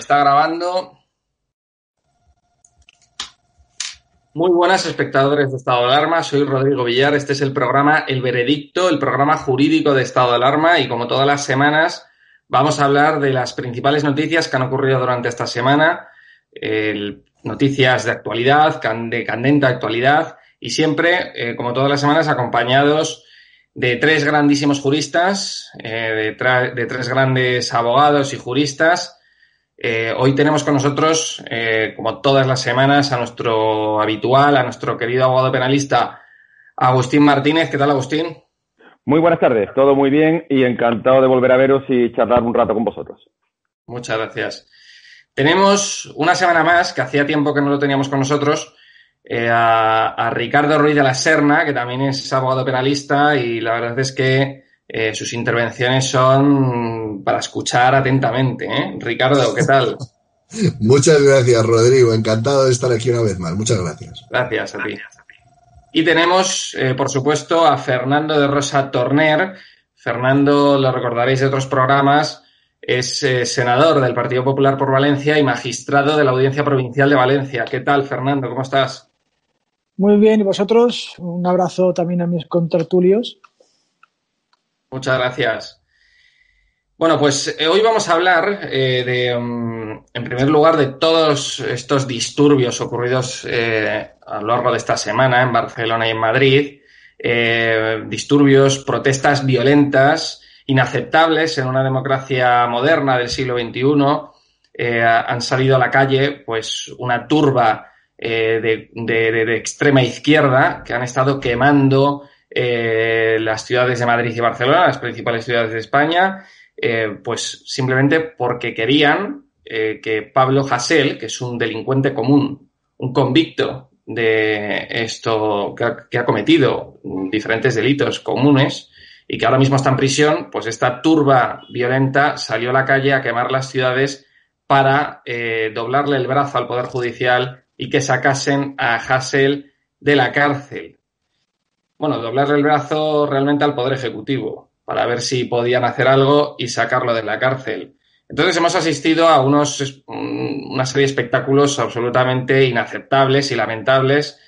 Está grabando. Muy buenas espectadores de Estado de Alarma, soy Rodrigo Villar, este es el programa El Veredicto, el programa jurídico de Estado de Alarma. Y como todas las semanas vamos a hablar de las principales noticias que han ocurrido durante esta semana, noticias de actualidad, de candente actualidad. Y siempre, eh, como todas las semanas, acompañados de tres grandísimos juristas, eh, de, tres grandes abogados y juristas. Eh, hoy tenemos con nosotros, eh, como todas las semanas, a nuestro habitual, a nuestro querido abogado penalista, Agustín Martínez. ¿Qué tal, Agustín? Muy buenas tardes, todo muy bien y encantado de volver a veros y charlar un rato con vosotros. Muchas gracias. Tenemos una semana más, que hacía tiempo que no lo teníamos con nosotros, eh, a, Ricardo Ruiz de la Serna, que también es abogado penalista y la verdad es que eh, sus intervenciones son para escuchar atentamente. ¿eh? Ricardo, ¿qué tal? Muchas gracias, Rodrigo. Encantado de estar aquí una vez más. Muchas gracias. Gracias a ti. Y tenemos, por supuesto, a Fernando de Rosa Torner. Fernando, lo recordaréis de otros programas, es senador del Partido Popular por Valencia y magistrado de la Audiencia Provincial de Valencia. ¿Qué tal, Fernando? ¿Cómo estás? Muy bien, ¿y vosotros? Un abrazo también a mis contertulios. Muchas gracias. Bueno, pues eh, hoy vamos a hablar eh, de, mm, en primer lugar, de todos estos disturbios ocurridos eh, a lo largo de esta semana en Barcelona y en Madrid. disturbios, protestas violentas, inaceptables en una democracia moderna del siglo XXI. han salido a la calle, pues, una turba eh, de, extrema izquierda que han estado quemando eh, las ciudades de Madrid y Barcelona, las principales ciudades de España, eh, pues simplemente porque querían que Pablo Hasél, que es un delincuente común, un convicto de esto que ha, cometido diferentes delitos comunes y que ahora mismo está en prisión, pues esta turba violenta salió a la calle a quemar las ciudades para doblarle el brazo al Poder Judicial y que sacasen a Hassel de la cárcel. Bueno, doblarle el brazo realmente al Poder Ejecutivo para ver si podían hacer algo y sacarlo de la cárcel. Entonces hemos asistido a unos, una serie de espectáculos absolutamente inaceptables y lamentables,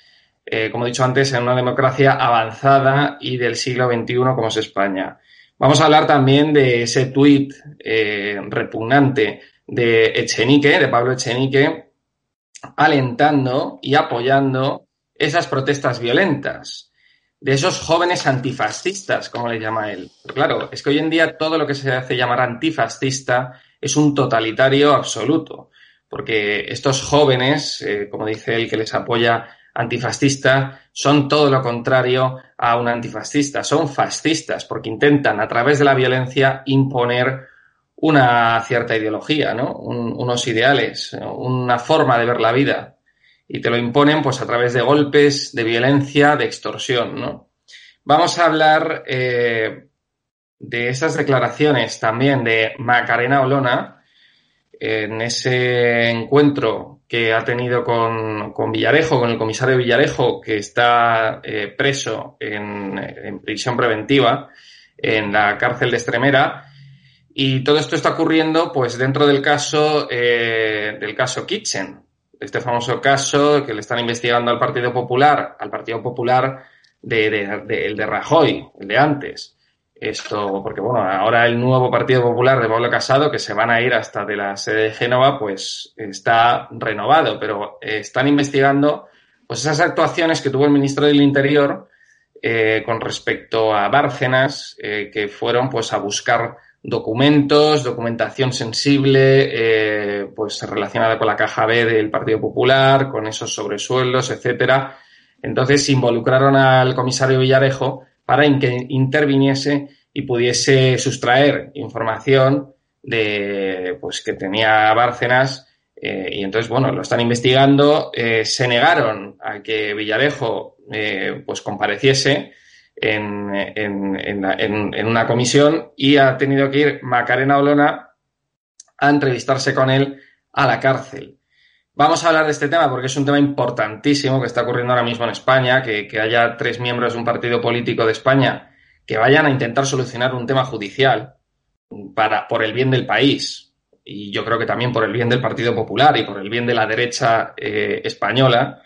eh, como he dicho antes, en una democracia avanzada y del siglo XXI como es España. Vamos a hablar también de ese tuit eh, repugnante de Echenique, de Pablo Echenique, alentando y apoyando esas protestas violentas, de esos jóvenes antifascistas, como le llama él. Pero claro, es que hoy en día todo lo que se hace llamar antifascista es un totalitario absoluto, porque estos jóvenes, eh, como dice él que les apoya antifascista, son todo lo contrario a un antifascista, son fascistas, porque intentan a través de la violencia imponer una cierta ideología, ¿no? unos ideales, una forma de ver la vida. Y te lo imponen pues a través de golpes, de violencia, de extorsión, ¿no? Vamos a hablar eh, de esas declaraciones también de Macarena Olona en ese encuentro que ha tenido con, Villarejo, con el comisario Villarejo, que está eh, preso en, en prisión preventiva en la cárcel de Estremera y todo esto está ocurriendo, pues, dentro del caso, eh, del caso Kitchen, este famoso caso que le están investigando al Partido Popular, al Partido Popular de, de, el de Rajoy, el de antes. Esto, porque bueno, ahora el nuevo Partido Popular de Pablo Casado, que se van a ir hasta de la sede de Génova, pues está renovado, pero eh, están investigando pues esas actuaciones que tuvo el ministro del Interior eh, con respecto a Bárcenas, eh, que fueron pues a buscar documentos, documentación sensible, eh, pues relacionada con la caja B del Partido Popular, con esos sobresueldos, etcétera. Entonces involucraron al comisario Villarejo para que interviniese y pudiese sustraer información de pues que tenía Bárcenas eh, y entonces bueno lo están investigando eh, se negaron a que Villarejo pues compareciese en, en, una comisión y ha tenido que ir Macarena Olona a entrevistarse con él a la cárcel. Vamos a hablar de este tema porque es un tema importantísimo que está ocurriendo ahora mismo en España, que, que haya tres miembros de un partido político de España que vayan a intentar solucionar un tema judicial para, por el bien del país. y yo creo que también por el bien del Partido Popular y por el bien de la derecha eh, española.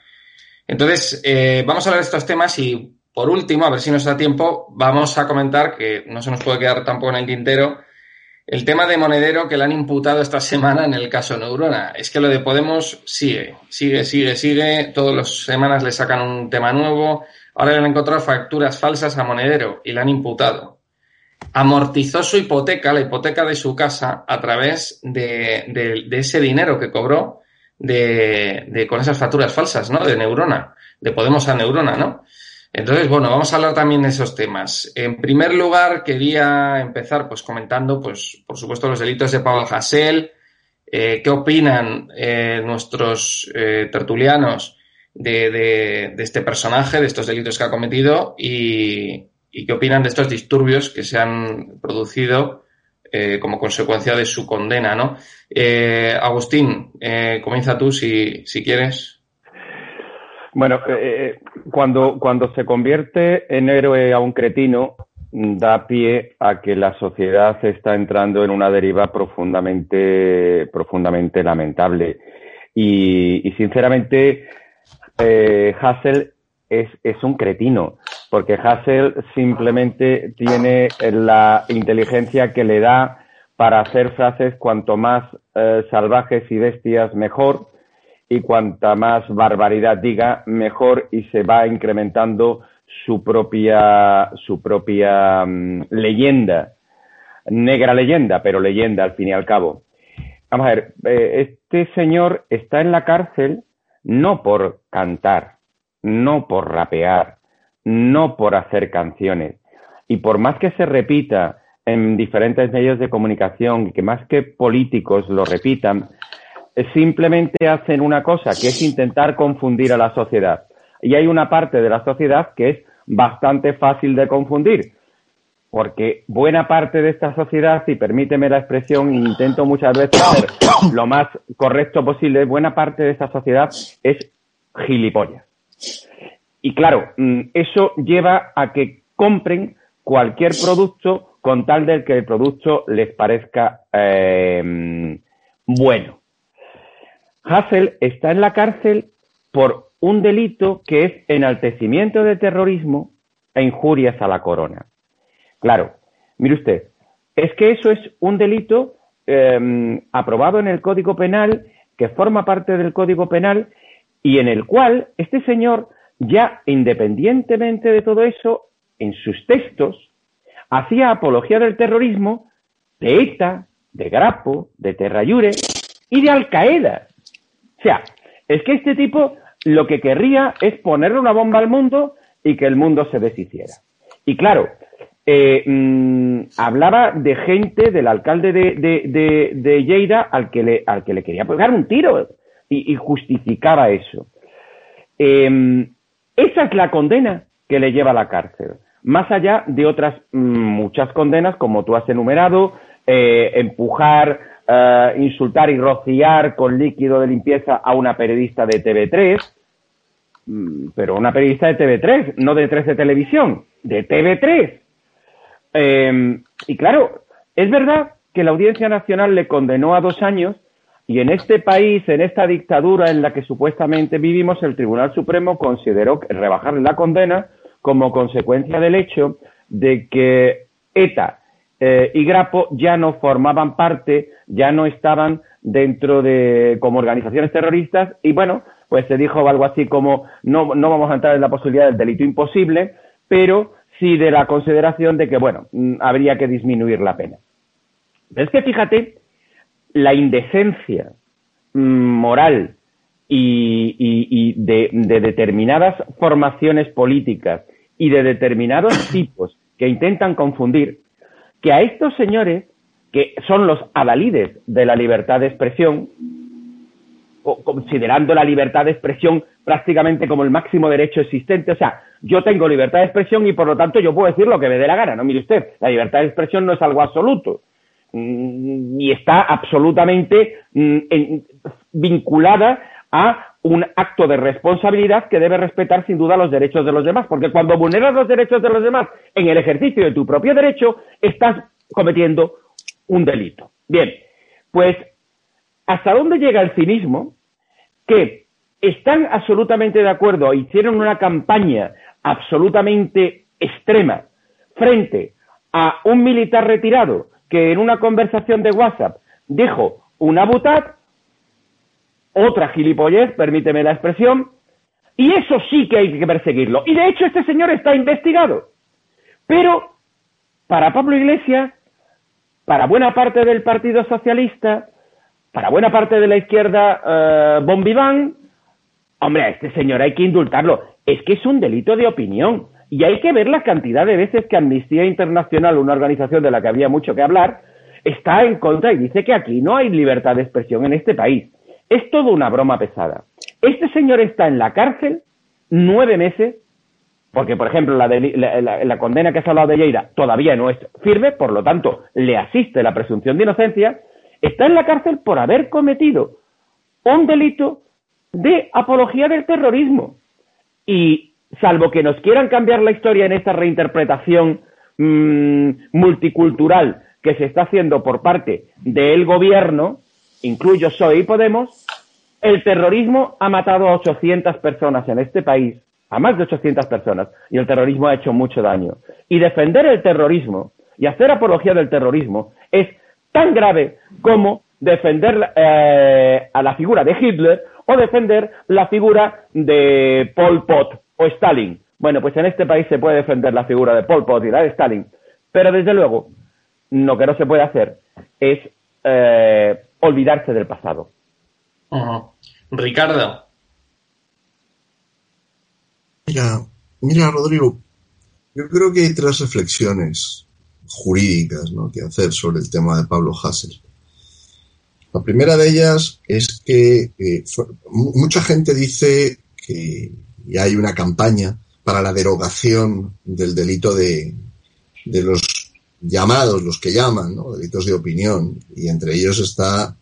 Entonces, eh, vamos a hablar de estos temas y, por último, a ver si nos da tiempo, vamos a comentar, que no se nos puede quedar tampoco en el tintero, el tema de Monedero que le han imputado esta semana en el caso Neurona. Es que lo de Podemos sigue, sigue, sigue, sigue. Todas las semanas le sacan un tema nuevo. Ahora le han encontrado facturas falsas a Monedero y le han imputado amortizó su hipoteca, la hipoteca de su casa, a través de, ese dinero que cobró de, con esas facturas falsas, ¿no? De Neurona, de Podemos a Neurona, ¿no? Entonces, bueno, vamos a hablar también de esos temas. En primer lugar, quería empezar pues comentando, pues, por supuesto, los delitos de Pablo Hasél, eh, qué opinan eh, nuestros eh, tertulianos de, de, este personaje, de estos delitos que ha cometido y, y qué opinan de estos disturbios que se han producido eh, como consecuencia de su condena, ¿no? Eh, Agustín, eh, comienza tú si, si quieres. Bueno, cuando, cuando se convierte en héroe a un cretino, da pie a que la sociedad está entrando en una deriva profundamente, profundamente lamentable. Y, y sinceramente, Hassel es, es un cretino, porque Hassel simplemente tiene la inteligencia que le da para hacer frases cuanto más eh, salvajes y bestias mejor, y cuanta más barbaridad diga mejor, y se va incrementando su propia, su propia mm, leyenda, negra leyenda, pero leyenda al fin y al cabo. Vamos a ver, eh, este señor está en la cárcel no por cantar, no por rapear, no por hacer canciones. Y por más que se repita en diferentes medios de comunicación que más que políticos lo repitan, simplemente hacen una cosa, que es intentar confundir a la sociedad. Y hay una parte de la sociedad que es bastante fácil de confundir, porque buena parte de esta sociedad, si permíteme la expresión, intento muchas veces ser lo más correcto posible, buena parte de esta sociedad es gilipollas. Y claro, mm, eso lleva a que compren cualquier producto con tal de que el producto les parezca em, bueno. Hassel está en la cárcel por un delito que es enaltecimiento de terrorismo e injurias a la corona. Claro, mire usted, es que eso es un delito em, aprobado en el Código Penal, que forma parte del Código Penal y en el cual este señor, ya independientemente de todo eso, en sus textos, hacía apología del terrorismo de ETA, de Grapo, de Terrayure y de Al Qaeda. Es que este tipo lo que querría es ponerle una bomba al mundo y que el mundo se deshiciera. Y claro, eh, mm, hablaba de gente, del alcalde de, de, de, Lleida, al que, le, al que le quería pegar un tiro y, justificaba eso. Em, esa es la condena que le lleva a la cárcel, más allá de otras mm, muchas condenas, como tú has enumerado, eh, empujar, eh, insultar y rociar con líquido de limpieza a una periodista de TV3, mm, pero una periodista de TV3, no de 3 de televisión, de TV3. Em, y claro, es verdad que la Audiencia Nacional le condenó a dos años y en este país, en esta dictadura en la que supuestamente vivimos, el Tribunal Supremo consideró rebajarle la condena como consecuencia del hecho de que ETA eh, y Grapo ya no formaban parte, ya no estaban dentro de como organizaciones terroristas y bueno, pues se dijo algo así como no, no vamos a entrar en la posibilidad del delito imposible, pero sí de la consideración de que bueno, mm, habría que disminuir la pena. es que fíjate la indecencia mm, moral y, de, determinadas formaciones políticas y de determinados tipos que intentan confundir, que a estos señores, que son los adalides de la libertad de expresión, considerando la libertad de expresión prácticamente como el máximo derecho existente. O sea, yo tengo libertad de expresión y por lo tanto yo puedo decir lo que me dé la gana. No, mire usted, la libertad de expresión no es algo absoluto. Mm, y está absolutamente mm, vinculada a un acto de responsabilidad que debe respetar sin duda los derechos de los demás, porque cuando vulneras los derechos de los demás en el ejercicio de tu propio derecho, estás cometiendo un delito. Bien, Pues, ¿hasta dónde llega el cinismo? Que están absolutamente de acuerdo, hicieron una campaña absolutamente extrema frente a un militar retirado que en una conversación de WhatsApp dijo una butad, otra gilipollez, permíteme la expresión, y eso sí que hay que perseguirlo. Y de hecho este señor está investigado. Pero para Pablo Iglesias, para buena parte del Partido Socialista, para buena parte de la izquierda eh, bombiván, hombre, a este señor hay que indultarlo. Es que es un delito de opinión. Y hay que ver la cantidad de veces que Amnistía Internacional, una organización de la que había mucho que hablar, está en contra y dice que aquí no hay libertad de expresión en este país. Es todo una broma pesada. Este señor está en la cárcel nueve meses, porque, por ejemplo, la, condena que has hablado de Lleida todavía no es firme, por lo tanto, le asiste la presunción de inocencia, está en la cárcel por haber cometido un delito de apología del terrorismo. Y salvo que nos quieran cambiar la historia en esta reinterpretación mm, multicultural que se está haciendo por parte del gobierno, incluyo Soy y Podemos, el terrorismo ha matado a 800 personas en este país, a más de 800 personas, y el terrorismo ha hecho mucho daño. Y defender el terrorismo y hacer apología del terrorismo es tan grave como defender eh, a la figura de Hitler o defender la figura de Pol Pot o Stalin. Bueno, pues en este país se puede defender la figura de Pol Pot y la de Stalin, pero desde luego lo que no se puede hacer es eh, olvidarse del pasado. Ricardo. Mira, mira, Rodrigo, yo creo que hay tres reflexiones jurídicas que hacer sobre el tema de Pablo Hassel. La primera de ellas es que eh, mucha gente dice que hay una campaña para la derogación del delito de, de los llamados, los que llaman, ¿no? delitos de opinión, y entre ellos está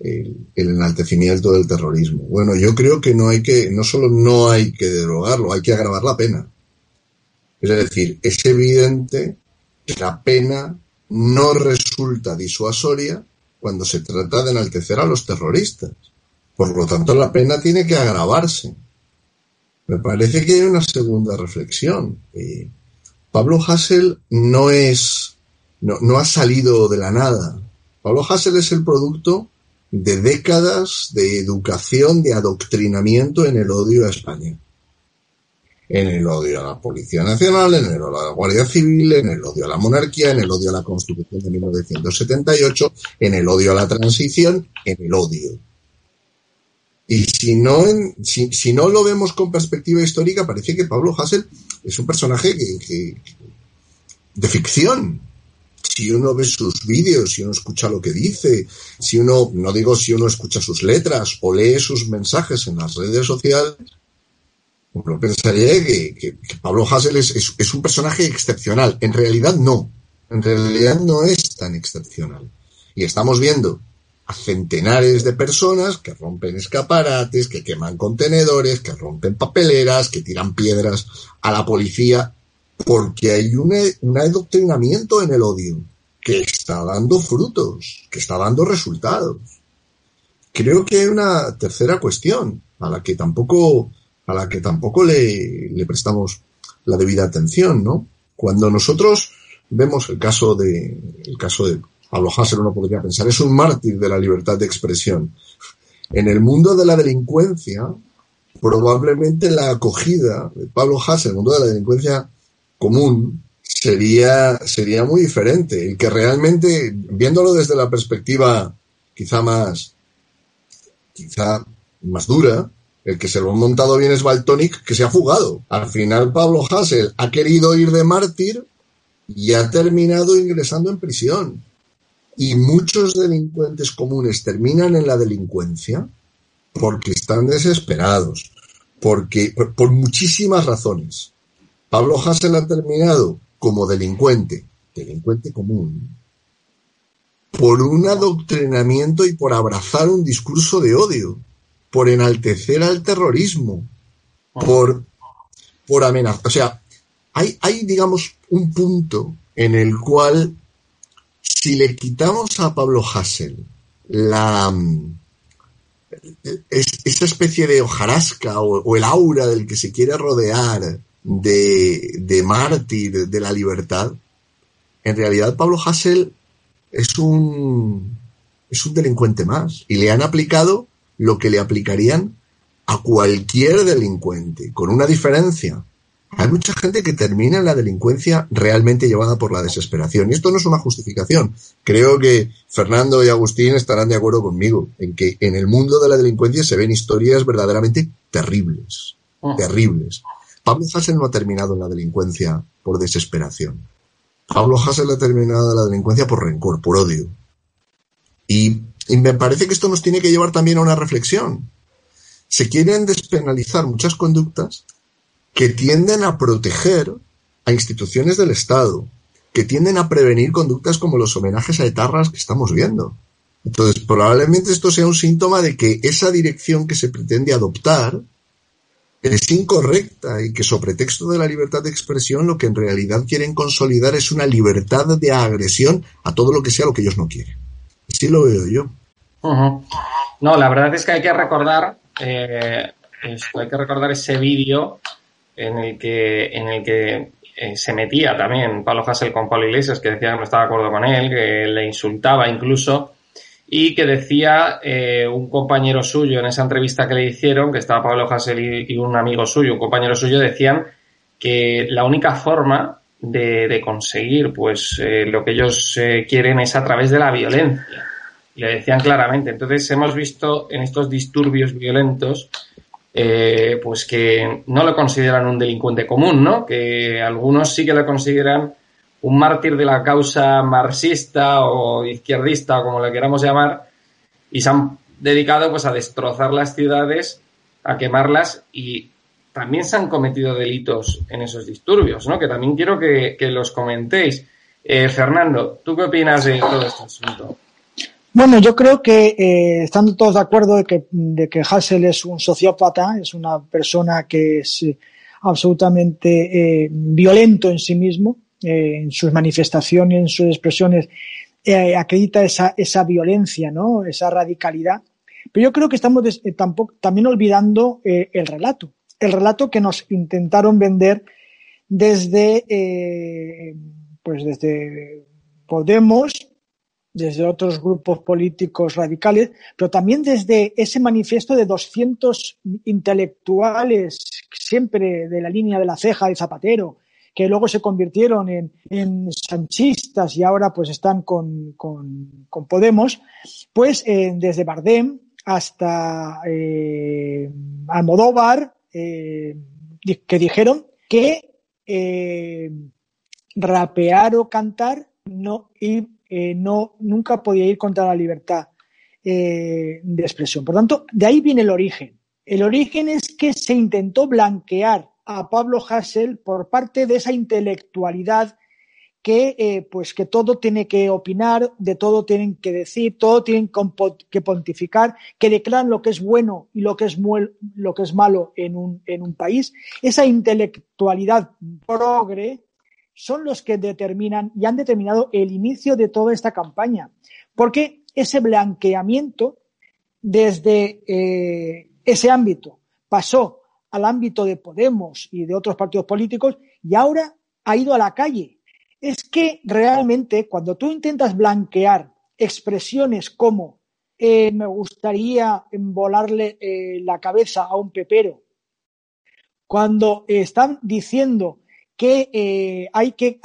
el, enaltecimiento del terrorismo. Bueno, yo creo que no hay que, no solo no hay que derogarlo, hay que agravar la pena. Es decir, es evidente que la pena no resulta disuasoria cuando se trata de enaltecer a los terroristas. Por lo tanto, la pena tiene que agravarse. Me parece que hay una segunda reflexión. Eh, Pablo Hassel no es, no, no ha salido de la nada. Pablo Hassel es el producto de décadas de educación, de adoctrinamiento en el odio a España. En el odio a la Policía Nacional, en el odio a la Guardia Civil, en el odio a la monarquía, en el odio a la Constitución de 1978, en el odio a la transición, en el odio. Y si no, si, si, no lo vemos con perspectiva histórica, parece que Pablo Hassel es un personaje que, de ficción, si uno ve sus vídeos, si uno escucha lo que dice, si uno, no digo si uno escucha sus letras o lee sus mensajes en las redes sociales, uno pensaría que, Pablo Hassel es, un personaje excepcional. En realidad no. En realidad no es tan excepcional. Y estamos viendo a centenares de personas que rompen escaparates, que queman contenedores, que rompen papeleras, que tiran piedras a la policía porque hay un, adoctrinamiento en el odio que está dando frutos, que está dando resultados. Creo que hay una tercera cuestión a la que tampoco, a la que tampoco le, le prestamos la debida atención, ¿no? Cuando nosotros vemos el caso de, el caso de Pablo Hassel, uno podría pensar, es un mártir de la libertad de expresión. En el mundo de la delincuencia, probablemente la acogida de Pablo Hassel, el mundo de la delincuencia común sería, sería muy diferente. El que realmente, viéndolo desde la perspectiva quizá más, quizá más dura, el que se lo ha montado bien es Baltonic, que se ha fugado. Al final Pablo Hassel ha querido ir de mártir y ha terminado ingresando en prisión. Y muchos delincuentes comunes terminan en la delincuencia porque están desesperados, porque por muchísimas razones. Pablo Hassel ha terminado como delincuente, delincuente común, por un adoctrinamiento y por abrazar un discurso de odio, por enaltecer al terrorismo, por, por amenazar. O sea, hay, hay, digamos, un punto en el cual, si le quitamos a Pablo Hassel la esa especie de hojarasca o, el aura del que se quiere rodear de, de mártir de la libertad, en realidad Pablo Hassel es un, es un delincuente más y le han aplicado lo que le aplicarían a cualquier delincuente, con una diferencia. Hay mucha gente que termina en la delincuencia realmente llevada por la desesperación. Y esto no es una justificación. Creo que Fernando y Agustín estarán de acuerdo conmigo en que en el mundo de la delincuencia se ven historias verdaderamente terribles. Oh. Terribles. Pablo Hassel no ha terminado en la delincuencia por desesperación. Pablo Hassel ha terminado en la delincuencia por rencor, por odio. Y, y me parece que esto nos tiene que llevar también a una reflexión. Se quieren despenalizar muchas conductas que tienden a proteger a instituciones del Estado, que tienden a prevenir conductas como los homenajes a etarras que estamos viendo. Entonces, probablemente esto sea un síntoma de que esa dirección que se pretende adoptar es incorrecta y que sobre texto de la libertad de expresión lo que en realidad quieren consolidar es una libertad de agresión a todo lo que sea lo que ellos no quieren. Así lo veo yo. No, la verdad es que hay que recordar, eh, hay que recordar ese vídeo en el que, en el que eh, se metía también Pablo Hassel con Pablo Iglesias, que decía que no estaba de acuerdo con él, que le insultaba incluso, y que decía eh, un compañero suyo en esa entrevista que le hicieron, que estaba Pablo Hassel y, un amigo suyo, un compañero suyo, decían que la única forma de, conseguir pues eh, lo que ellos quieren es a través de la violencia. Y le decían claramente. Entonces hemos visto en estos disturbios violentos eh, pues que no lo consideran un delincuente común, ¿no? Que algunos sí que lo consideran un mártir de la causa marxista o izquierdista, o como le queramos llamar, y se han dedicado pues a destrozar las ciudades, a quemarlas y también se han cometido delitos en esos disturbios, ¿no? Que también quiero que, los comentéis. Eh, Fernando, ¿tú qué opinas de todo este asunto? Bueno, yo creo que eh, estando todos de acuerdo de que, de que Hassel es un sociópata, es una persona que es absolutamente eh, violento en sí mismo, en sus manifestaciones, en sus expresiones, acredita esa, esa violencia, ¿no? esa radicalidad. Pero yo creo que estamos tampoco, también olvidando el relato, el relato que nos intentaron vender desde, pues desde Podemos, desde otros grupos políticos radicales, pero también desde ese manifiesto de 200 intelectuales, siempre de la línea de la ceja de Zapatero, que luego se convirtieron en, sanchistas y ahora pues están con, Podemos, pues eh, desde Bardem hasta eh, Almodóvar, eh, que dijeron que rapear o cantar no, eh, no, nunca podía ir contra la libertad eh, de expresión. Por tanto, de ahí viene el origen. El origen es que se intentó blanquear a Pablo Hassel por parte de esa intelectualidad que, eh, pues que todo tiene que opinar, de todo tienen que decir, todo tienen que pontificar, que declaran lo que es bueno y lo que es, lo que es malo en un, en un país. Esa intelectualidad progre son los que determinan y han determinado el inicio de toda esta campaña. Porque ese blanqueamiento desde eh, ese ámbito pasó al ámbito de Podemos y de otros partidos políticos y ahora ha ido a la calle. Es que realmente cuando tú intentas blanquear expresiones como eh, me gustaría volarle eh, la cabeza a un pepero, cuando están diciendo que eh, hay que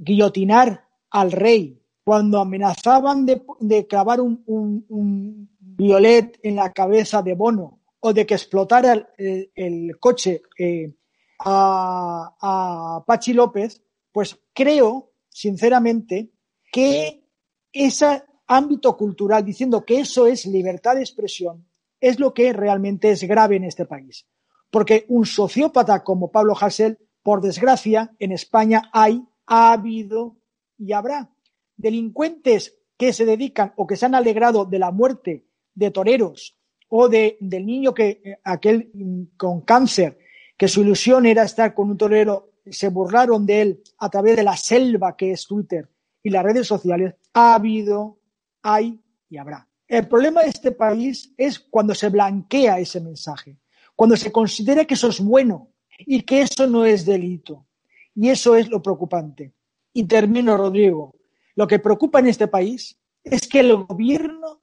guillotinar al rey. Cuando amenazaban de, clavar un, violet en la cabeza de Bono o de que explotara el, coche eh, a, a Pachi López, pues creo, sinceramente, que ese ámbito cultural, diciendo que eso es libertad de expresión, es lo que realmente es grave en este país. Porque un sociópata como Pablo Hassel por desgracia, en España hay, ha habido y habrá delincuentes que se dedican o que se han alegrado de la muerte de toreros o de, del niño que, eh, aquel mm, con cáncer, que su ilusión era estar con un torero, se burlaron de él a través de la selva que es Twitter y las redes sociales, ha habido, hay y habrá. El problema de este país es cuando se blanquea ese mensaje, cuando se considera que eso es bueno y que eso no es delito. Y eso es lo preocupante. Y termino, Rodrigo. Lo que preocupa en este país es que el gobierno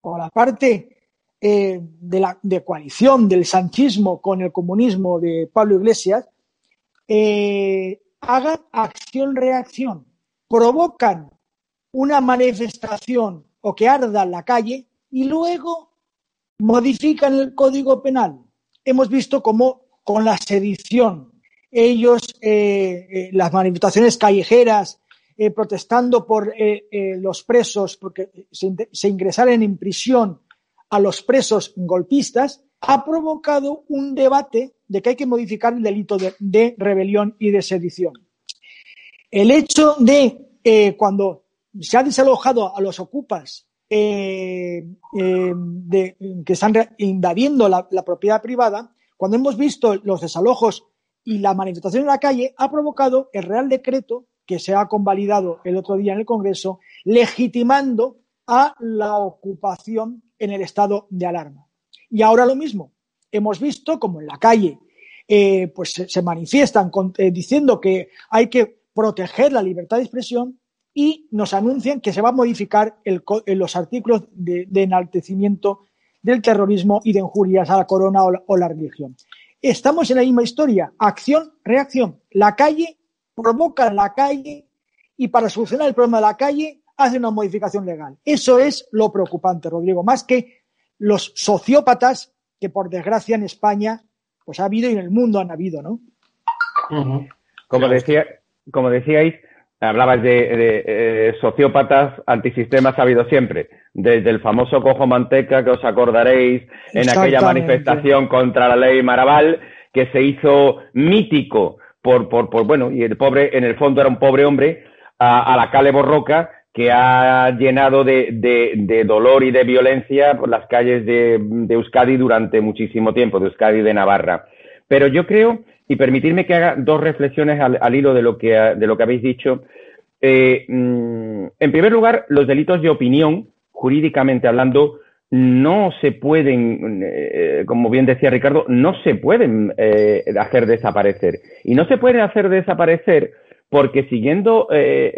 o la parte eh, de, la, coalición del sanchismo con el comunismo de Pablo Iglesias eh, hagan acción-reacción, provocan una manifestación o que arda la calle y luego modifican el código penal. Hemos visto cómo con la sedición, ellos, eh, las manifestaciones callejeras, protestando por los presos, porque se, se ingresaran en prisión a los presos golpistas ha provocado un debate de que hay que modificar el delito de, rebelión y de sedición. El hecho de eh, cuando se ha desalojado a los ocupas eh, eh, que están invadiendo la, la, propiedad privada, cuando hemos visto los desalojos y la manifestación en la calle, ha provocado el Real Decreto que se ha convalidado el otro día en el Congreso, legitimando a la ocupación en el estado de alarma. Y ahora lo mismo. Hemos visto como en la calle eh, pues se, manifiestan eh, diciendo que hay que proteger la libertad de expresión y nos anuncian que se va a modificar el, los artículos de, enaltecimiento del terrorismo y de injurias a la corona o la, religión. Estamos en la misma historia, acción, reacción. La calle provoca la calle y para solucionar el problema de la calle hace una modificación legal. Eso es lo preocupante, Rodrigo, más que los sociópatas que por desgracia en España pues ha habido y en el mundo han habido, ¿no? Como decía, como decíais, hablabas de, eh, sociópatas antisistemas ha habido siempre, desde el famoso cojo manteca que os acordaréis en aquella manifestación contra la ley Maraval que se hizo mítico por, por, por bueno, y el pobre, en el fondo era un pobre hombre, a, a la Cale Borroca, que ha llenado de, dolor y de violencia por las calles de, Euskadi durante muchísimo tiempo, de Euskadi de Navarra. Pero yo creo, y permitirme que haga dos reflexiones al, hilo de lo, que, de lo que habéis dicho. Eh, mm, en primer lugar, los delitos de opinión, jurídicamente hablando, no se pueden, eh, como bien decía Ricardo, no se pueden eh, hacer desaparecer. Y no se pueden hacer desaparecer porque siguiendo eh,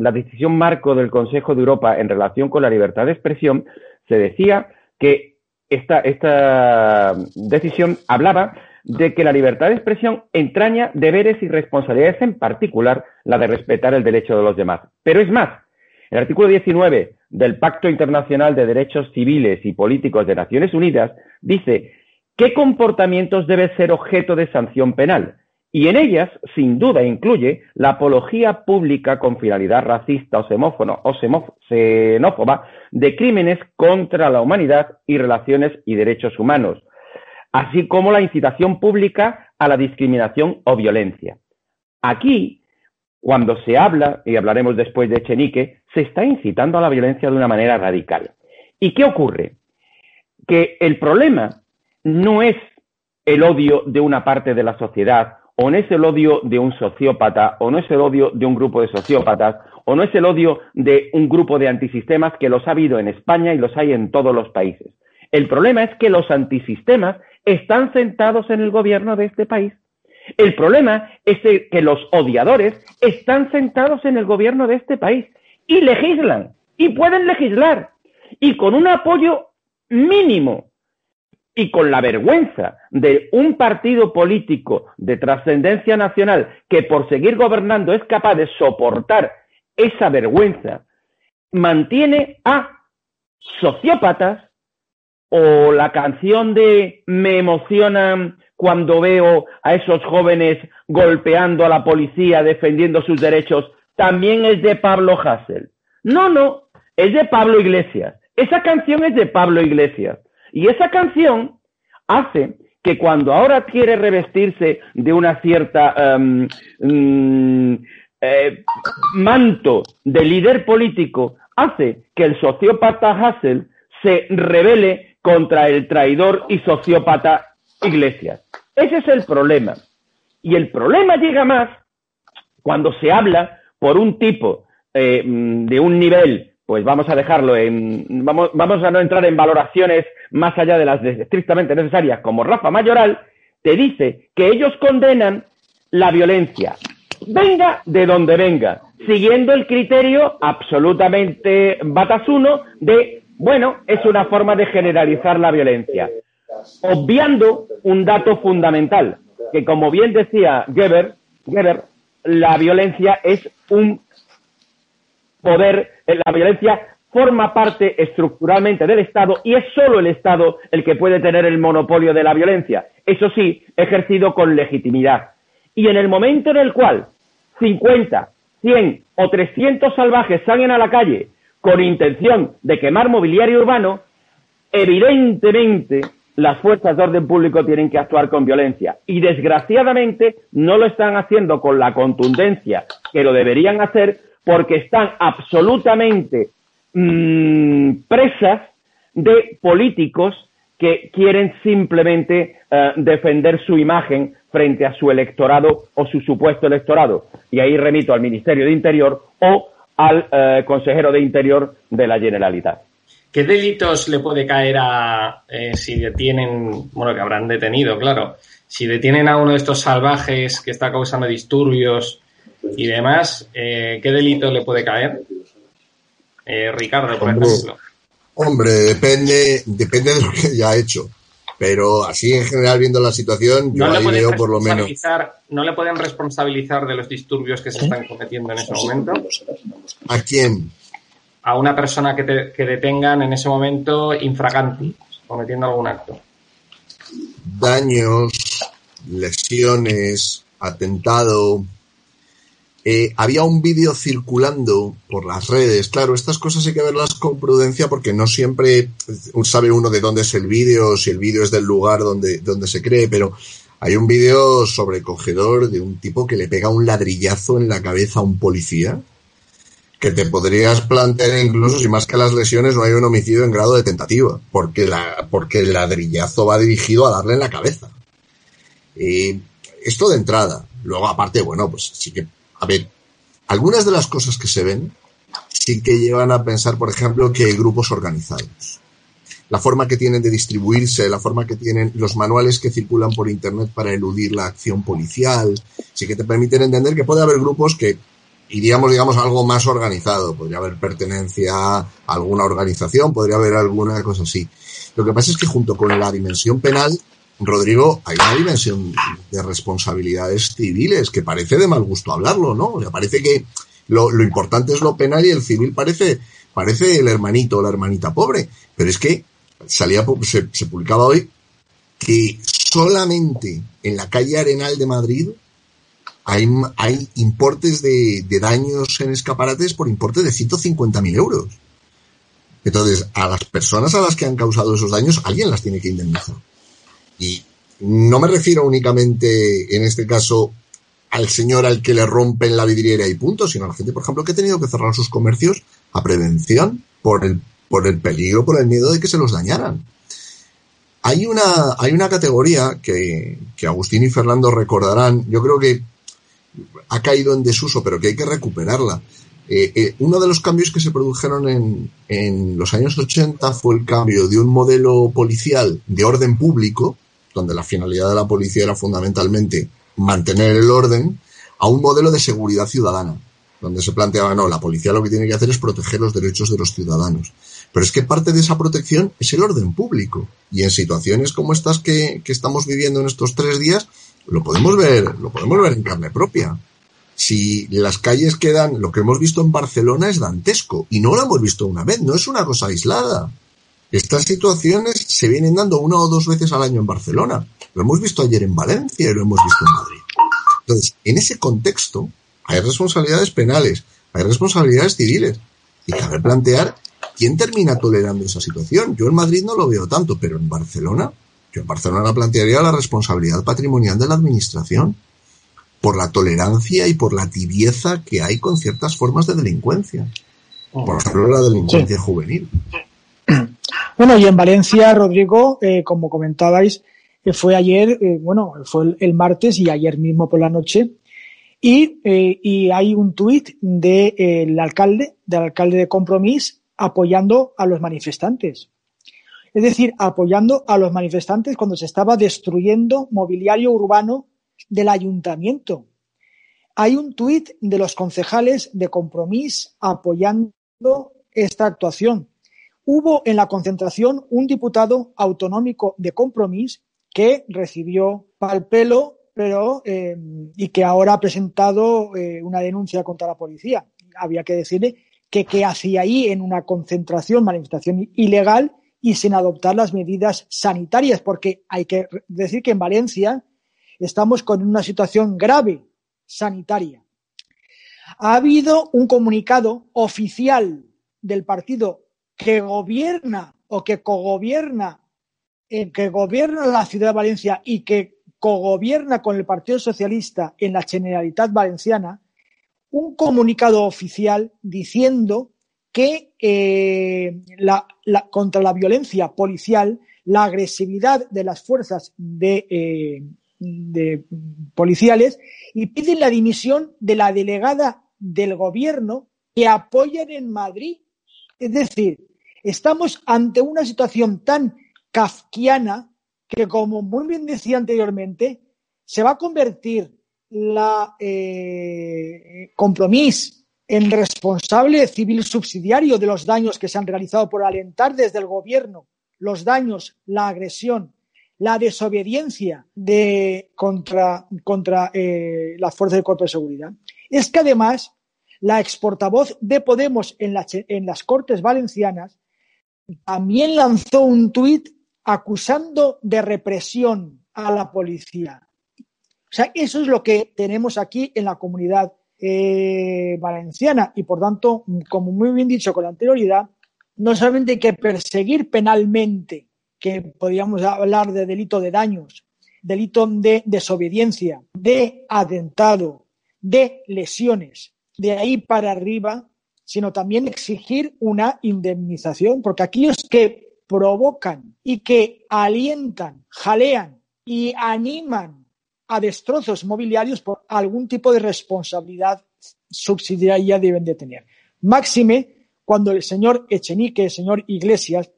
la decisión marco del Consejo de Europa en relación con la libertad de expresión, se decía que esta, esta decisión hablaba de que la libertad de expresión entraña deberes y responsabilidades, en particular la de respetar el derecho de los demás. Pero es más, el artículo 19 del Pacto Internacional de Derechos Civiles y Políticos de Naciones Unidas dice qué comportamientos deben ser objeto de sanción penal y en ellas, sin duda, incluye la apología pública con finalidad racista o, xenófoba de crímenes contra la humanidad y relaciones y derechos humanos, así como la incitación pública a la discriminación o violencia. Aquí, cuando se habla, y hablaremos después de Echenique, se está incitando a la violencia de una manera radical. ¿Y qué ocurre? Que el problema no es el odio de una parte de la sociedad o no es el odio de un sociópata, o no es el odio de un grupo de sociópatas, o no es el odio de un grupo de antisistemas que los ha habido en España y los hay en todos los países. El problema es que los antisistemas están sentados en el gobierno de este país. El problema es que los odiadores están sentados en el gobierno de este país y legislan, y pueden legislar, y con un apoyo mínimo y con la vergüenza de un partido político de trascendencia nacional que por seguir gobernando es capaz de soportar esa vergüenza, mantiene a sociópatas o la canción de me emociona cuando veo a esos jóvenes golpeando a la policía defendiendo sus derechos, también es de Pablo Hassel. No, no, es de Pablo Iglesias. Esa canción es de Pablo Iglesias. Y esa canción hace que cuando ahora quiere revestirse de una cierta em, mm, eh, manto de líder político, hace que el sociópata Hassel se revele contra el traidor y sociópata Iglesias. Ese es el problema. Y el problema llega más cuando se habla por un tipo eh, mm, de un nivel pues vamos a dejarlo en, vamos, vamos a no entrar en valoraciones más allá de las estrictamente necesarias, como Rafa Mayoral, te dice que ellos condenan la violencia, venga de donde venga, siguiendo el criterio absolutamente batasuno de, bueno, es una forma de generalizar la violencia, obviando un dato fundamental, que como bien decía Geber, Geber la violencia es un poder, eh, la violencia forma parte estructuralmente del Estado y es solo el Estado el que puede tener el monopolio de la violencia, eso sí, ejercido con legitimidad. Y en el momento en el cual 50, 100 o 300 salvajes salen a la calle con intención de quemar mobiliario urbano, evidentemente las fuerzas de orden público tienen que actuar con violencia. Y desgraciadamente no lo están haciendo con la contundencia que lo deberían hacer porque están absolutamente mmm, presas de políticos que quieren simplemente uh, defender su imagen frente a su electorado o su supuesto electorado. Y ahí remito al Ministerio de Interior o al uh, consejero de Interior de la Generalitat. ¿Qué delitos le puede caer a eh, si detienen, bueno, que habrán detenido, claro, si detienen a uno de estos salvajes que está causando disturbios y demás, eh, ¿qué delito le puede caer? Eh, Ricardo, por Hombre, ejemplo. Hombre, depende, depende de lo que ya ha hecho. Pero así en general, viendo la situación, yo No ahí veo por lo menos. no le pueden responsabilizar de los disturbios que se están cometiendo en ese momento ¿A quién? a una persona que, te- que detengan en ese momento infraganti, cometiendo algún acto. daños, lesiones, atentado. Eh, había un vídeo circulando por las redes. Claro, estas cosas hay que verlas con prudencia porque no siempre sabe uno de dónde es el vídeo, si el vídeo es del lugar donde, donde se cree, pero hay un vídeo sobrecogedor de un tipo que le pega un ladrillazo en la cabeza a un policía que te podrías plantear incluso si más que las lesiones no hay un homicidio en grado de tentativa, porque, la, porque el ladrillazo va dirigido a darle en la cabeza. Eh, esto de entrada. Luego, aparte, bueno, pues sí que, a ver, algunas de las cosas que se ven sí que llevan a pensar, por ejemplo, que hay grupos organizados. La forma que tienen de distribuirse, la forma que tienen los manuales que circulan por Internet para eludir la acción policial, sí que te permiten entender que puede haber grupos que iríamos, digamos, a algo más organizado. Podría haber pertenencia a alguna organización, podría haber alguna cosa así. Lo que pasa es que junto con la dimensión penal, Rodrigo, hay una dimensión de responsabilidades civiles que parece de mal gusto hablarlo, ¿no? O sea, parece que lo, importante es lo penal y el civil parece, parece el hermanito o la hermanita pobre. Pero es que salía, se, se publicaba hoy que solamente en la calle Arenal de Madrid hay, hay importes de, de daños en escaparates por importe de 150.000 euros. Entonces, a las personas a las que han causado esos daños, alguien las tiene que indemnizar. Y no me refiero únicamente, en este caso, al señor al que le rompen la vidriera y punto, sino a la gente, por ejemplo, que ha tenido que cerrar sus comercios a prevención por el, por el peligro, por el miedo de que se los dañaran. Hay una, hay una categoría que, que Agustín y Fernando recordarán, yo creo que ha caído en desuso, pero que hay que recuperarla. Eh, eh, uno de los cambios que se produjeron en, en los años 80 fue el cambio de un modelo policial de orden público, donde la finalidad de la policía era fundamentalmente mantener el orden, a un modelo de seguridad ciudadana, donde se planteaba, no, la policía lo que tiene que hacer es proteger los derechos de los ciudadanos. Pero es que parte de esa protección es el orden público. Y en situaciones como estas que, que estamos viviendo en estos tres días, lo podemos ver, lo podemos ver en carne propia. Si las calles quedan, lo que hemos visto en Barcelona es dantesco y no lo hemos visto una vez, no es una cosa aislada. Estas situaciones se vienen dando una o dos veces al año en Barcelona. Lo hemos visto ayer en Valencia y lo hemos visto en Madrid. Entonces, en ese contexto hay responsabilidades penales, hay responsabilidades civiles y cabe plantear quién termina tolerando esa situación. Yo en Madrid no lo veo tanto, pero en Barcelona, yo en Barcelona plantearía la responsabilidad patrimonial de la administración por la tolerancia y por la tibieza que hay con ciertas formas de delincuencia. Por ejemplo, la delincuencia sí. juvenil. Bueno, y en Valencia, Rodrigo, eh, como comentabais, eh, fue ayer, eh, bueno, fue el, martes y ayer mismo por la noche, Y, y hay un tuit del alcalde, del alcalde de Compromís, apoyando a los manifestantes. Es decir, apoyando a los manifestantes cuando se estaba destruyendo mobiliario urbano del ayuntamiento. Hay un tuit de los concejales de Compromís apoyando esta actuación. Hubo en la concentración un diputado autonómico de Compromís que recibió pal pelo pero, eh, y que ahora ha presentado eh, una denuncia contra la policía. Había que decirle que qué hacía ahí en una concentración, manifestación ilegal y sin adoptar las medidas sanitarias, porque hay que decir que en Valencia estamos con una situación grave sanitaria. Ha habido un comunicado oficial del partido que gobierna o que cogobierna, eh, que gobierna la ciudad de Valencia y que cogobierna con el Partido Socialista en la Generalitat Valenciana, un comunicado oficial diciendo que eh, la, contra la violencia policial, la agresividad de las fuerzas de, eh, de policiales y piden la dimisión de la delegada del gobierno que apoyan en Madrid. Es decir, estamos ante una situación tan kafkiana que, como muy bien decía anteriormente, se va a convertir la eh, compromiso en responsable civil subsidiario de los daños que se han realizado por alentar desde el gobierno los daños, la agresión la desobediencia de, contra, contra eh, las fuerzas de cuerpo de seguridad. Es que además la exportavoz de Podemos en, las Cortes Valencianas también lanzó un tuit acusando de represión a la policía. O sea, eso es lo que tenemos aquí en la comunidad eh, valenciana y, por tanto, como muy bien dicho con anterioridad, no solamente hay que perseguir penalmente que podríamos hablar de delito de daños, delito de desobediencia, de atentado, de lesiones, de ahí para arriba, sino también exigir una indemnización, porque aquellos que provocan y que alientan, jalean y animan a destrozos mobiliarios por algún tipo de responsabilidad subsidiaria deben de tener. Máxime cuando el señor Echenique, el señor Iglesias,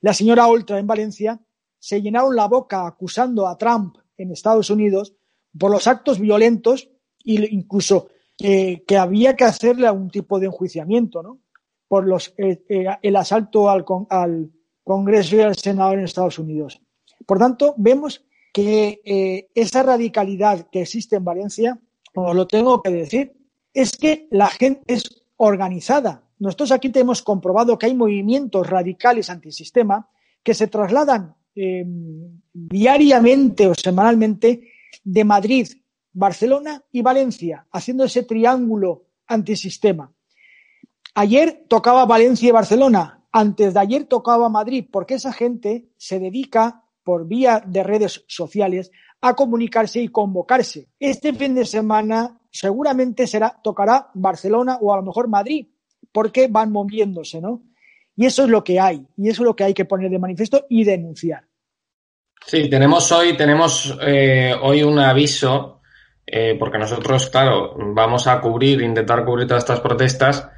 la señora Oltra en Valencia se llenaron la boca acusando a Trump en Estados Unidos por los actos violentos e incluso que había que hacerle algún tipo de enjuiciamiento, ¿no? Por los, eh, eh, el asalto al, al, Congreso y al Senado en Estados Unidos. Por tanto, vemos que eh, esa radicalidad que existe en Valencia, os lo tengo que decir, es que la gente es organizada, nosotros aquí tenemos comprobado que hay movimientos radicales antisistema que se trasladan em, diariamente o semanalmente de Madrid, Barcelona y Valencia, haciendo ese triángulo antisistema. Ayer tocaba Valencia y Barcelona, antes de ayer tocaba Madrid, porque esa gente se dedica por vía de redes sociales a comunicarse y convocarse. Este fin de semana seguramente será, tocará Barcelona o a lo mejor Madrid, porque van moviéndose, ¿no? Y eso es lo que hay, y eso es lo que hay que poner de manifiesto y denunciar. Sí, tenemos hoy, tenemos eh, hoy un aviso, eh, porque nosotros, claro, vamos a cubrir, intentar cubrir todas estas protestas.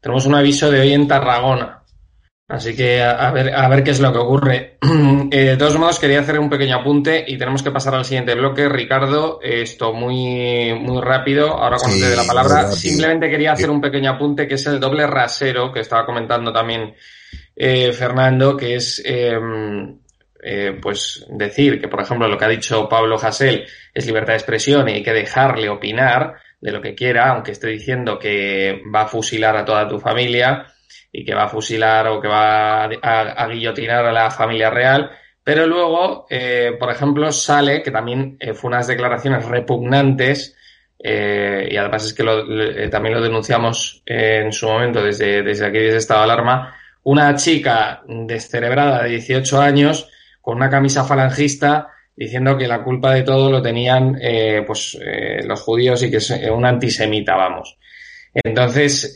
Tenemos un aviso de hoy en Tarragona. Así que a, ver, a ver qué es lo que ocurre. Eh, de todos modos, quería hacer un pequeño apunte y tenemos que pasar al siguiente bloque. Ricardo, esto muy, muy rápido. Ahora cuando te dé la palabra, simplemente quería hacer un pequeño apunte que es el doble rasero que estaba comentando también eh, Fernando, que es em, eh, pues decir que, por ejemplo, lo que ha dicho Pablo Hasél es libertad de expresión y hay que dejarle opinar de lo que quiera, aunque esté diciendo que va a fusilar a toda tu familia y que va a fusilar o que va a, guillotinar a la familia real. Pero luego, eh, por ejemplo, sale, que también eh, fue unas declaraciones repugnantes, eh, y además es que lo, también lo denunciamos en su momento desde, desde aquí, desde estado de alarma, una chica descerebrada de 18 años con una camisa falangista diciendo que la culpa de todo lo tenían pues los judíos y que es un antisemita, vamos. Entonces,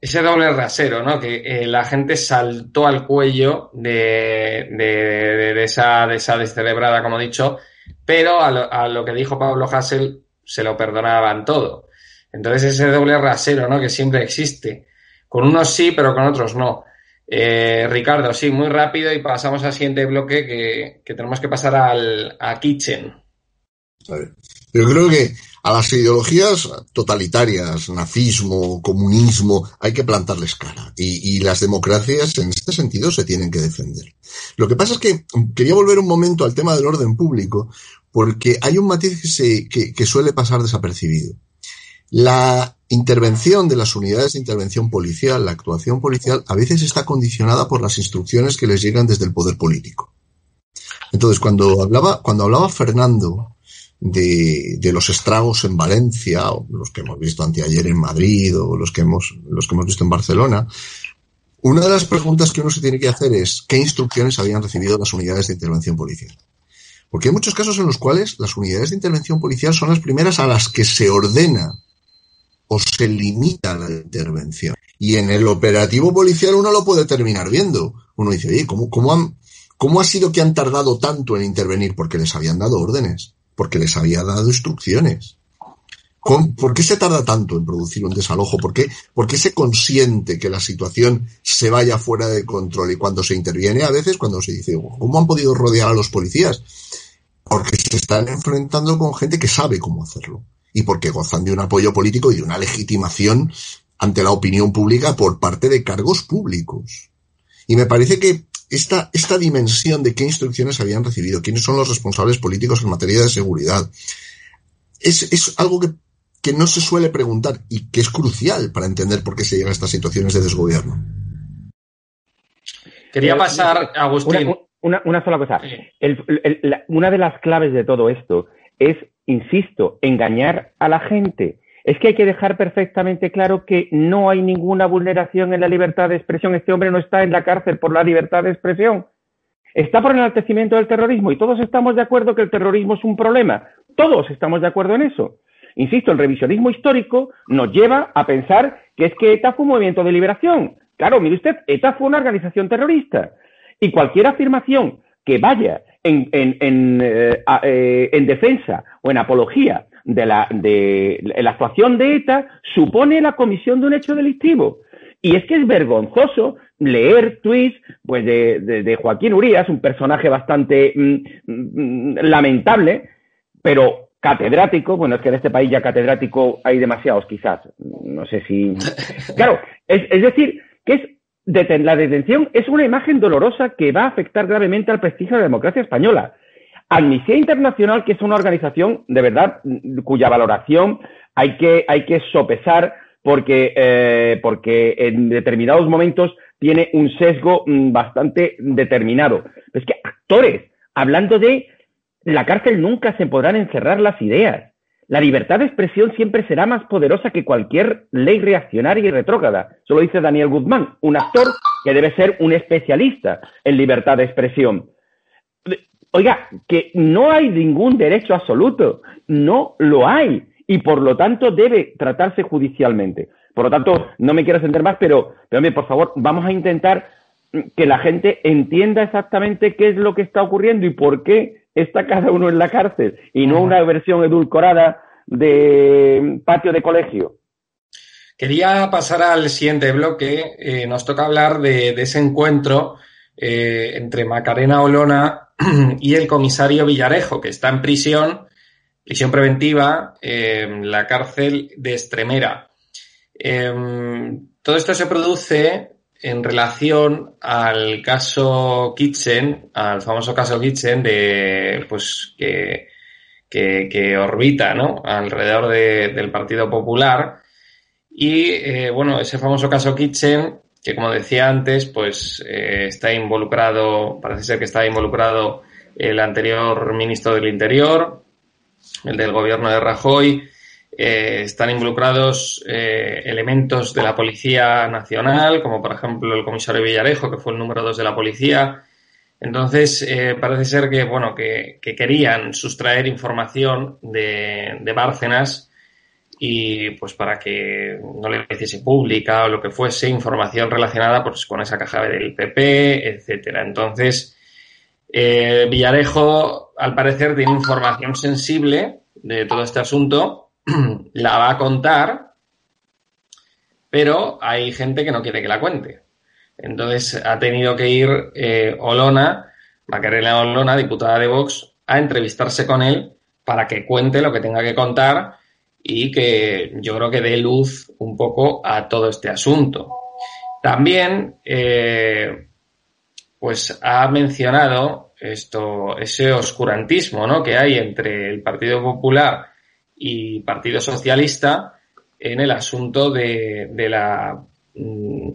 ese doble rasero, ¿no? Que eh, la gente saltó al cuello de, de, de, esa, de esa descerebrada, como he dicho, pero a lo, a lo, que dijo Pablo Hassel se lo perdonaban todo. Entonces ese doble rasero, ¿no? Que siempre existe. Con unos sí, pero con otros no. Eh, Ricardo, sí, muy rápido y pasamos al siguiente bloque que, tenemos que pasar al, a Kitchen. Yo creo que a las ideologías totalitarias, nazismo, comunismo, hay que plantarles cara. Y, las democracias en este sentido se tienen que defender. Lo que pasa es que quería volver un momento al tema del orden público, porque hay un matiz que suele pasar desapercibido. La intervención de las unidades de intervención policial, la actuación policial, a veces está condicionada por las instrucciones que les llegan desde el poder político. Entonces, cuando hablaba, cuando hablaba Fernando de, los estragos en Valencia, o los que hemos visto anteayer en Madrid, o los que hemos, los que hemos visto en Barcelona, una de las preguntas que uno se tiene que hacer es qué instrucciones habían recibido las unidades de intervención policial. Porque hay muchos casos en los cuales las unidades de intervención policial son las primeras a las que se ordena o se limita la intervención. Y en el operativo policial uno lo puede terminar viendo. Uno dice, oye, ¿cómo, cómo, han, ¿cómo ha sido que han tardado tanto en intervenir? Porque les habían dado órdenes, porque les había dado instrucciones. ¿Por qué se tarda tanto en producir un desalojo? ¿Por qué, ¿Por qué se consiente que la situación se vaya fuera de control? Y cuando se interviene, a veces, cuando se dice, ¿cómo han podido rodear a los policías? Porque se están enfrentando con gente que sabe cómo hacerlo y porque gozan de un apoyo político y de una legitimación ante la opinión pública por parte de cargos públicos. Y me parece que esta, esta dimensión de qué instrucciones habían recibido, quiénes son los responsables políticos en materia de seguridad, es, algo que, no se suele preguntar y que es crucial para entender por qué se llega a estas situaciones de desgobierno. Quería pasar, Agustín. Una, una, sola cosa. una de las claves de todo esto es insisto, engañar a la gente. Es que hay que dejar perfectamente claro que no hay ninguna vulneración en la libertad de expresión. Este hombre no está en la cárcel por la libertad de expresión. Está por el enaltecimiento del terrorismo y todos estamos de acuerdo que el terrorismo es un problema. Todos estamos de acuerdo en eso. Insisto, el revisionismo histórico nos lleva a pensar que es que ETA fue un movimiento de liberación. Claro, mire usted, ETA fue una organización terrorista. Y cualquier afirmación que vaya en, eh, eh, en, defensa o en apología de la, de la actuación de ETA supone la comisión de un hecho delictivo. Y es que es vergonzoso leer tweets pues, de, Joaquín Urías, un personaje bastante mm, mm, lamentable, pero catedrático. Bueno, es que en este país ya catedrático hay demasiados, quizás. No sé si. Claro, es, es decir, que es la detención es una imagen dolorosa que va a afectar gravemente al prestigio de la democracia española. Amnistía Internacional, que es una organización de verdad cuya valoración hay que, hay que sopesar porque, eh, porque en determinados momentos tiene un sesgo mm, bastante determinado. Es que actores, hablando de la cárcel nunca se podrán encerrar las ideas. La libertad de expresión siempre será más poderosa que cualquier ley reaccionaria y retrógrada. Eso lo dice Daniel Guzmán, un actor que debe ser un especialista en libertad de expresión. Oiga, que no hay ningún derecho absoluto, no lo hay, y por lo tanto debe tratarse judicialmente. Por lo tanto, no me quiero extender más, pero, pero por favor, vamos a intentar que la gente entienda exactamente qué es lo que está ocurriendo y por qué está cada uno en la cárcel y no una versión edulcorada de patio de colegio. Quería pasar al siguiente bloque. Eh, nos toca hablar de, ese encuentro eh, entre Macarena Olona y el comisario Villarejo, que está en prisión, prisión preventiva, en la cárcel de Estremera. Em, todo esto se produce en relación al caso Kitchen, al famoso caso Kitchen de pues que, que, orbita ¿no? alrededor del Partido Popular. Y eh, bueno, ese famoso caso Kitchen, que como decía antes, pues eh, está involucrado, parece ser que está involucrado el anterior ministro del Interior, el del gobierno de Rajoy, eh, están involucrados eh, elementos de la Policía Nacional, como por ejemplo el comisario Villarejo, que fue el número dos de la policía. Entonces, eh, parece ser que, bueno, que, querían sustraer información de, Bárcenas y pues para que no le hiciese pública o lo que fuese información relacionada pues, con esa caja del PP, etcétera. Entonces, Villarejo, al parecer, tiene información sensible de todo este asunto, la va a contar, pero hay gente que no quiere que la cuente. Entonces ha tenido que ir eh, Olona, Macarena Olona, diputada de Vox, a entrevistarse con él para que cuente lo que tenga que contar y que yo creo que dé luz un poco a todo este asunto. También, eh, pues ha mencionado esto, ese oscurantismo ¿no? que hay entre el Partido Popular y Partido Socialista en el asunto de, de la mm,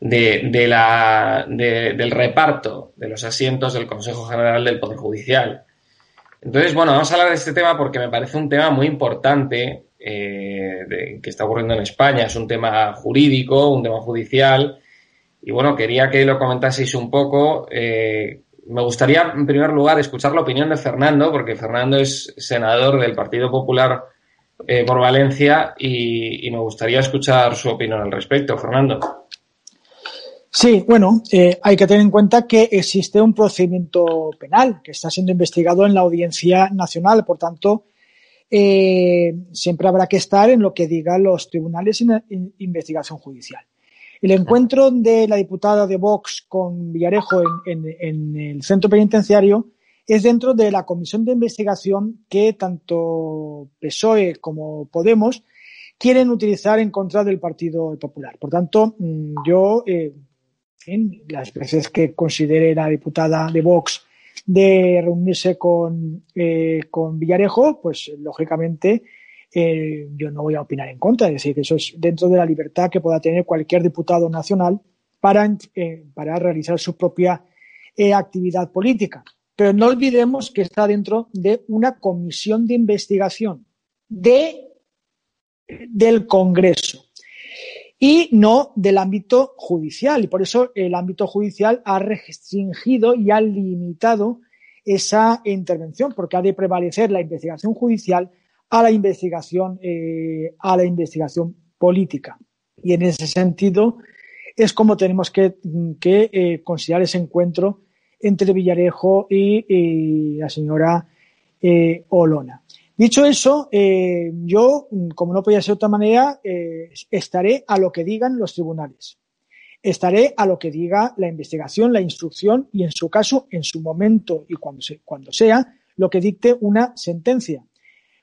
de, la, del reparto de los asientos del Consejo General del Poder Judicial. Entonces, bueno, vamos a hablar de este tema porque me parece un tema muy importante eh, que está ocurriendo en España. Es un tema jurídico, un tema judicial. Y bueno, quería que lo comentaseis un poco. Eh, me gustaría, en primer lugar, escuchar la opinión de Fernando, porque Fernando es senador del Partido Popular eh, por Valencia y me gustaría escuchar su opinión al respecto. Fernando. Sí, bueno, eh, hay que tener en cuenta que existe un procedimiento penal que está siendo investigado en la Audiencia Nacional, por tanto, eh, siempre habrá que estar en lo que digan los tribunales en, investigación judicial. El encuentro de la diputada de Vox con Villarejo en, el centro penitenciario es dentro de la comisión de investigación que tanto PSOE como Podemos quieren utilizar en contra del Partido Popular. Por tanto, mm, yo eh, las veces que considere la diputada de Vox de reunirse con, eh, con Villarejo, pues lógicamente eh, yo no voy a opinar en contra, es decir, que eso es dentro de la libertad que pueda tener cualquier diputado nacional para, eh, para realizar su propia actividad política. Pero no olvidemos que está dentro de una comisión de investigación de, del Congreso y no del ámbito judicial. Y por eso el ámbito judicial ha restringido y ha limitado esa intervención, porque ha de prevalecer la investigación judicial a la investigación, eh, a la investigación política. Y en ese sentido es como tenemos que, eh, considerar ese encuentro entre Villarejo y, la señora eh, Olona. Dicho eso, eh, yo, como no podía ser de otra manera, eh, estaré a lo que digan los tribunales. Estaré a lo que diga la investigación, la instrucción y, en su caso, en su momento y cuando, cuando sea, lo que dicte una sentencia.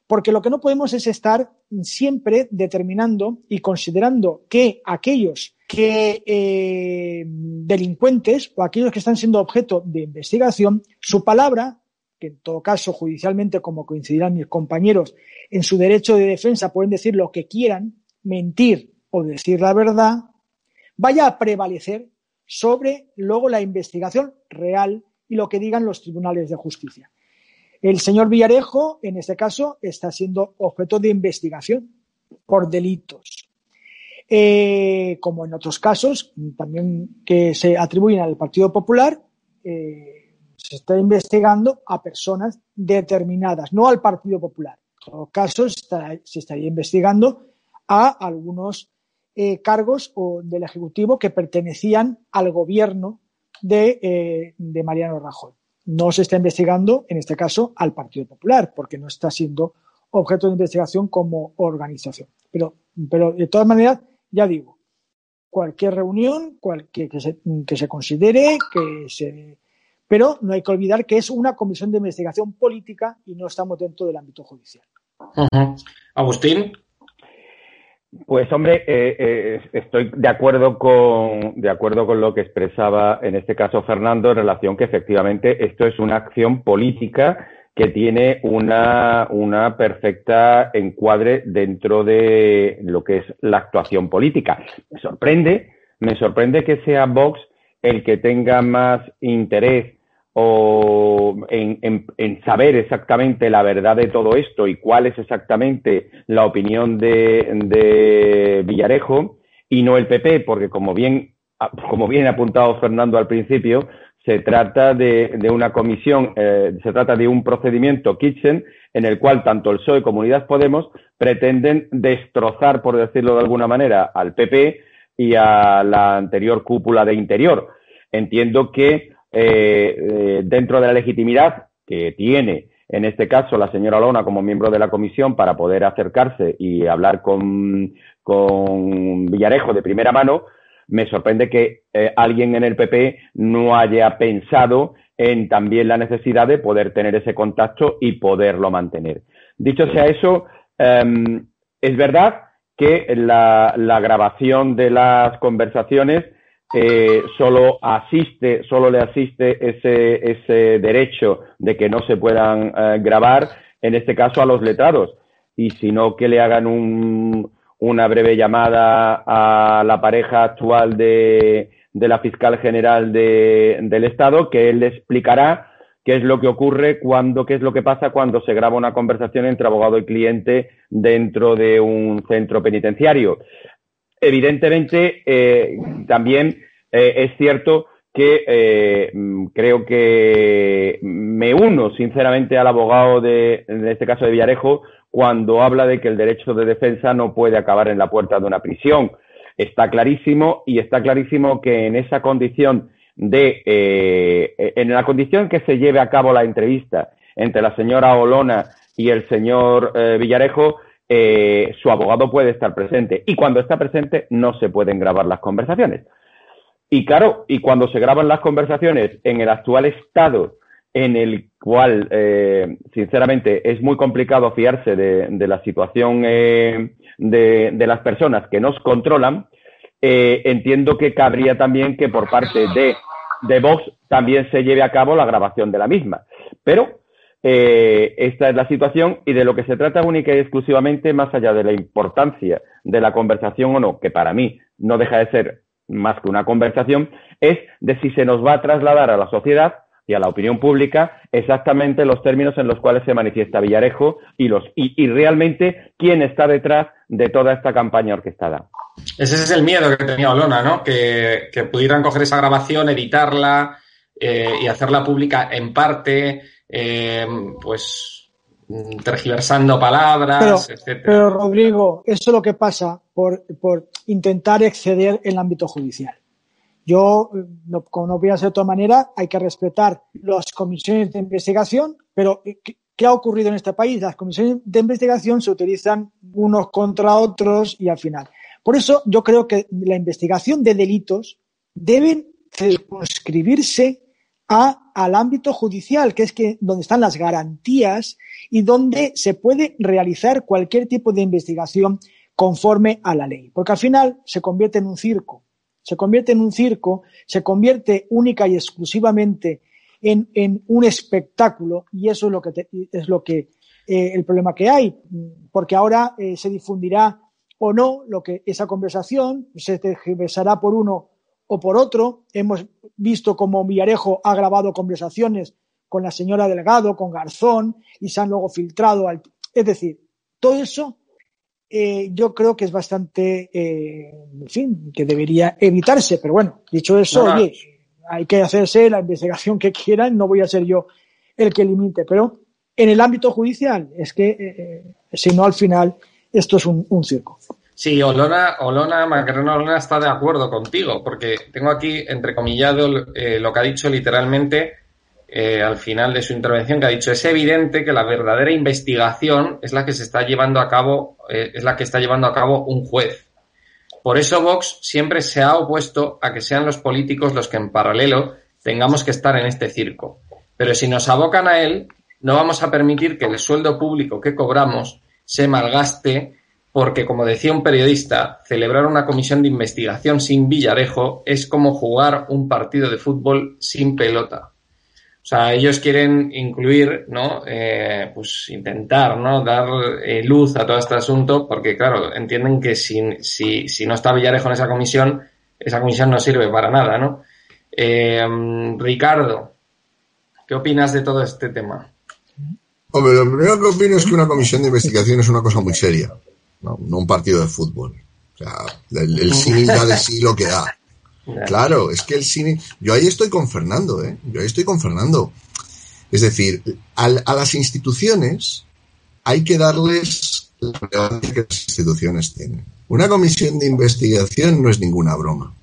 Porque lo que no podemos es estar siempre determinando y considerando que aquellos que eh, delincuentes o aquellos que están siendo objeto de investigación, su palabra que en todo caso judicialmente, como coincidirán mis compañeros, en su derecho de defensa pueden decir lo que quieran, mentir o decir la verdad, vaya a prevalecer sobre luego la investigación real y lo que digan los tribunales de justicia. El señor Villarejo, en este caso, está siendo objeto de investigación por delitos. Eh, como en otros casos, también que se atribuyen al Partido Popular, eh, se está investigando a personas determinadas, no al Partido Popular. En todo caso, se estaría investigando a algunos eh, cargos del Ejecutivo que pertenecían al gobierno de, Mariano Rajoy. No se está investigando, en este caso, al Partido Popular, porque no está siendo objeto de investigación como organización. Pero, pero de todas maneras, ya digo, cualquier reunión que, se, que se considere, que se pero no hay que olvidar que es una comisión de investigación política y no estamos dentro del ámbito judicial. Agustín. Pues hombre, eh, eh, estoy de acuerdo con de acuerdo con lo que expresaba en este caso Fernando en relación que efectivamente esto es una acción política que tiene una, una perfecta encuadre dentro de lo que es la actuación política. Me sorprende, me sorprende que sea Vox el que tenga más interés o en, saber exactamente la verdad de todo esto y cuál es exactamente la opinión de, Villarejo y no el PP, porque como bien, como bien ha apuntado Fernando al principio, se trata de, una comisión, eh, se trata de un procedimiento Kitchen en el cual tanto el PSOE como Unidas Podemos pretenden destrozar, por decirlo de alguna manera, al PP y a la anterior cúpula de Interior. Entiendo que eh, dentro de la legitimidad que tiene en este caso la señora Lona como miembro de la comisión para poder acercarse y hablar con, con Villarejo de primera mano, me sorprende que eh, alguien en el PP no haya pensado en también la necesidad de poder tener ese contacto y poderlo mantener. Dicho sea eso, em, es verdad que la, grabación de las conversaciones eh, solo asiste, solo le asiste ese, ese derecho de que no se puedan eh, grabar, en este caso a los letrados, y si no que le hagan un, una breve llamada a la pareja actual de, de la fiscal general de, del Estado, que él le explicará qué es lo que ocurre cuando, qué es lo que pasa cuando se graba una conversación entre abogado y cliente dentro de un centro penitenciario. Evidentemente, eh, también eh, es cierto que eh, creo que me uno sinceramente al abogado de, en este caso de Villarejo, cuando habla de que el derecho de defensa no puede acabar en la puerta de una prisión. Está clarísimo y está clarísimo que en esa condición de, eh, en la condición que se lleve a cabo la entrevista entre la señora Olona y el señor Villarejo, eh, su abogado puede estar presente. Y cuando está presente no se pueden grabar las conversaciones. Y claro, y cuando se graban las conversaciones en el actual estado en el cual, eh, sinceramente, es muy complicado fiarse de, la situación eh, de, las personas que nos controlan, eh, entiendo que cabría también que por parte de, de Vox también se lleve a cabo la grabación de la misma. Pero esta es la situación y de lo que se trata única y exclusivamente, más allá de la importancia de la conversación o no, que para mí no deja de ser más que una conversación, es de si se nos va a trasladar a la sociedad y a la opinión pública exactamente los términos en los cuales se manifiesta Villarejo y, los, y, realmente quién está detrás de toda esta campaña orquestada. Ese es el miedo que tenía Olona, ¿no? Que, pudieran coger esa grabación, editarla eh, y hacerla pública en parte, eh, pues tergiversando palabras, pero, Pero, Rodrigo, eso es lo que pasa por, por intentar exceder el ámbito judicial. Yo, como no voy a hacer de otra manera, hay que respetar las comisiones de investigación, pero eh, ¿qué, ha ocurrido en este país? Las comisiones de investigación se utilizan unos contra otros y al final. Por eso yo creo que la investigación de delitos debe circunscribirse a, al ámbito judicial, que es que donde están las garantías y donde se puede realizar cualquier tipo de investigación conforme a la ley. Porque al final se convierte en un circo se convierte en un circo, se convierte única y exclusivamente en, un espectáculo y eso es lo que es lo que eh, el problema que hay, porque ahora eh, se difundirá o no lo que esa conversación se tergiversará por uno o por otro. Hemos visto cómo Villarejo ha grabado conversaciones con la señora Delgado, con Garzón y se han luego filtrado al, es decir, todo eso eh, yo creo que es bastante, eh, en fin, que debería evitarse. Pero bueno, dicho eso, oye, hay que hacerse la investigación que quieran, no voy a ser yo el que limite. Pero en el ámbito judicial, es que, eh, si no, al final, esto es un, circo. Sí, Olona, Olona, Macarena Olona está de acuerdo contigo, porque tengo aquí entrecomillado lo que ha dicho literalmente eh, al final de su intervención que ha dicho es evidente que la verdadera investigación es la que se está llevando a cabo eh, es la que está llevando a cabo un juez. Por eso Vox siempre se ha opuesto a que sean los políticos los que en paralelo tengamos que estar en este circo. Pero si nos abocan a él, no vamos a permitir que el sueldo público que cobramos se malgaste porque, como decía un periodista, celebrar una comisión de investigación sin Villarejo es como jugar un partido de fútbol sin pelota. O sea, ellos quieren incluir, ¿no? Eh, pues intentar, ¿no? Dar eh, luz a todo este asunto, porque, claro, entienden que si, si, si no está Villarejo en esa comisión, esa comisión no sirve para nada, ¿no? Eh, Ricardo, ¿qué opinas de todo este tema? Hombre, lo primero que opino es que una comisión de investigación es una cosa muy seria, no, un partido de fútbol. O sea, el, el cine da de sí lo que da. Claro, es que el cine. Yo ahí estoy con Fernando, ¿eh? Yo ahí estoy con Fernando. Es decir, a, las instituciones hay que darles la relevancia que las instituciones tienen. Una comisión de investigación no es ninguna broma.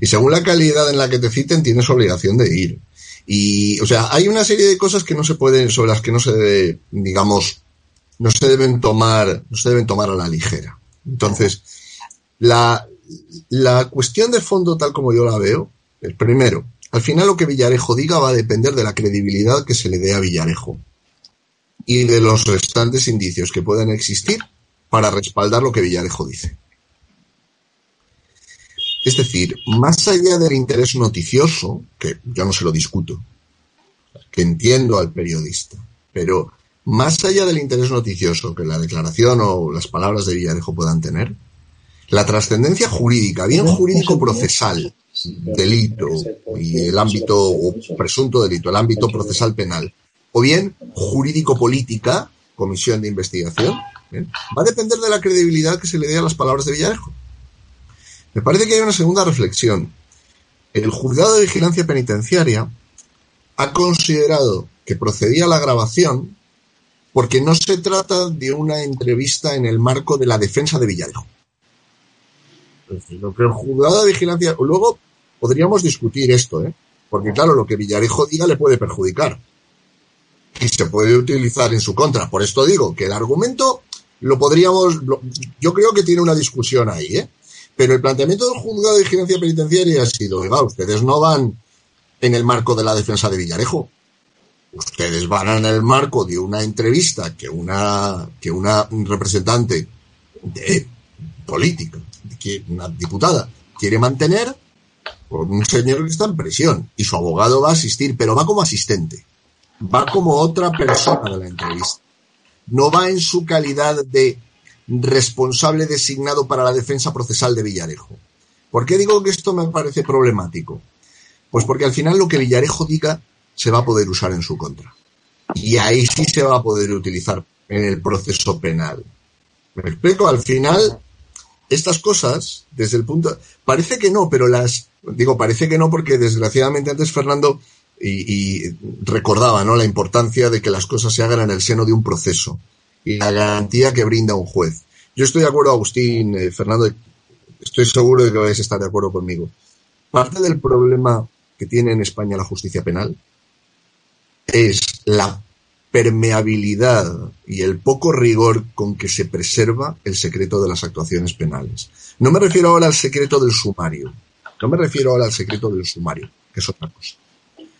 Y según la calidad en la que te citen, tienes obligación de ir. Y, o sea, hay una serie de cosas que no se pueden, sobre las que no se debe, digamos, no se deben tomar, no se deben tomar a la ligera. Entonces, la, la cuestión de fondo, tal como yo la veo, el primero, al final lo que Villarejo diga va a depender de la credibilidad que se le dé a Villarejo y de los restantes indicios que puedan existir para respaldar lo que Villarejo dice. Es decir, más allá del interés noticioso, que yo no se lo discuto, que entiendo al periodista, pero más allá del interés noticioso que la declaración o las palabras de Villarejo puedan tener, la trascendencia jurídica, bien jurídico procesal, delito y el ámbito o presunto delito, el ámbito procesal penal, o bien jurídico-política, comisión de investigación, va a depender de la credibilidad que se le dé a las palabras de Villarejo. Me parece que hay una segunda reflexión. El juzgado de vigilancia penitenciaria ha considerado que procedía la grabación porque no se trata de una entrevista en el marco de la defensa de Villarejo. Lo que el juzgado de vigilancia. Luego podríamos discutir esto, ¿eh? porque claro, lo que Villarejo diga le puede perjudicar y se puede utilizar en su contra. Por esto digo que el argumento lo podríamos. yo creo que tiene una discusión ahí, ¿eh? Pero el planteamiento del juzgado de vigilancia penitenciaria ha sido, oiga, ustedes no van en el marco de la defensa de Villarejo. Ustedes van en el marco de una entrevista que una, que una representante de política, que una diputada, quiere mantener por un señor que está en prisión y su abogado va a asistir, pero va como asistente, va como otra persona de la entrevista. No va en su calidad de responsable designado para la defensa procesal de Villarejo. ¿Por qué digo que esto me parece problemático? Pues porque al final lo que Villarejo diga se va a poder usar en su contra. Y ahí sí se va a poder utilizar en el proceso penal. Me explico, al final, estas cosas, desde el punto. Parece que no, pero las. Digo, parece que no, porque desgraciadamente antes Fernando y, recordaba ¿no? la importancia de que las cosas se hagan en el seno de un proceso y la garantía que brinda un juez. Yo estoy de acuerdo, Agustín, eh, Fernando, estoy seguro de que vais a estar de acuerdo conmigo. Parte del problema que tiene en España la justicia penal es la permeabilidad y el poco rigor con que se preserva el secreto de las actuaciones penales. No me refiero ahora al secreto del sumario, no me refiero ahora al secreto del sumario, que es otra cosa,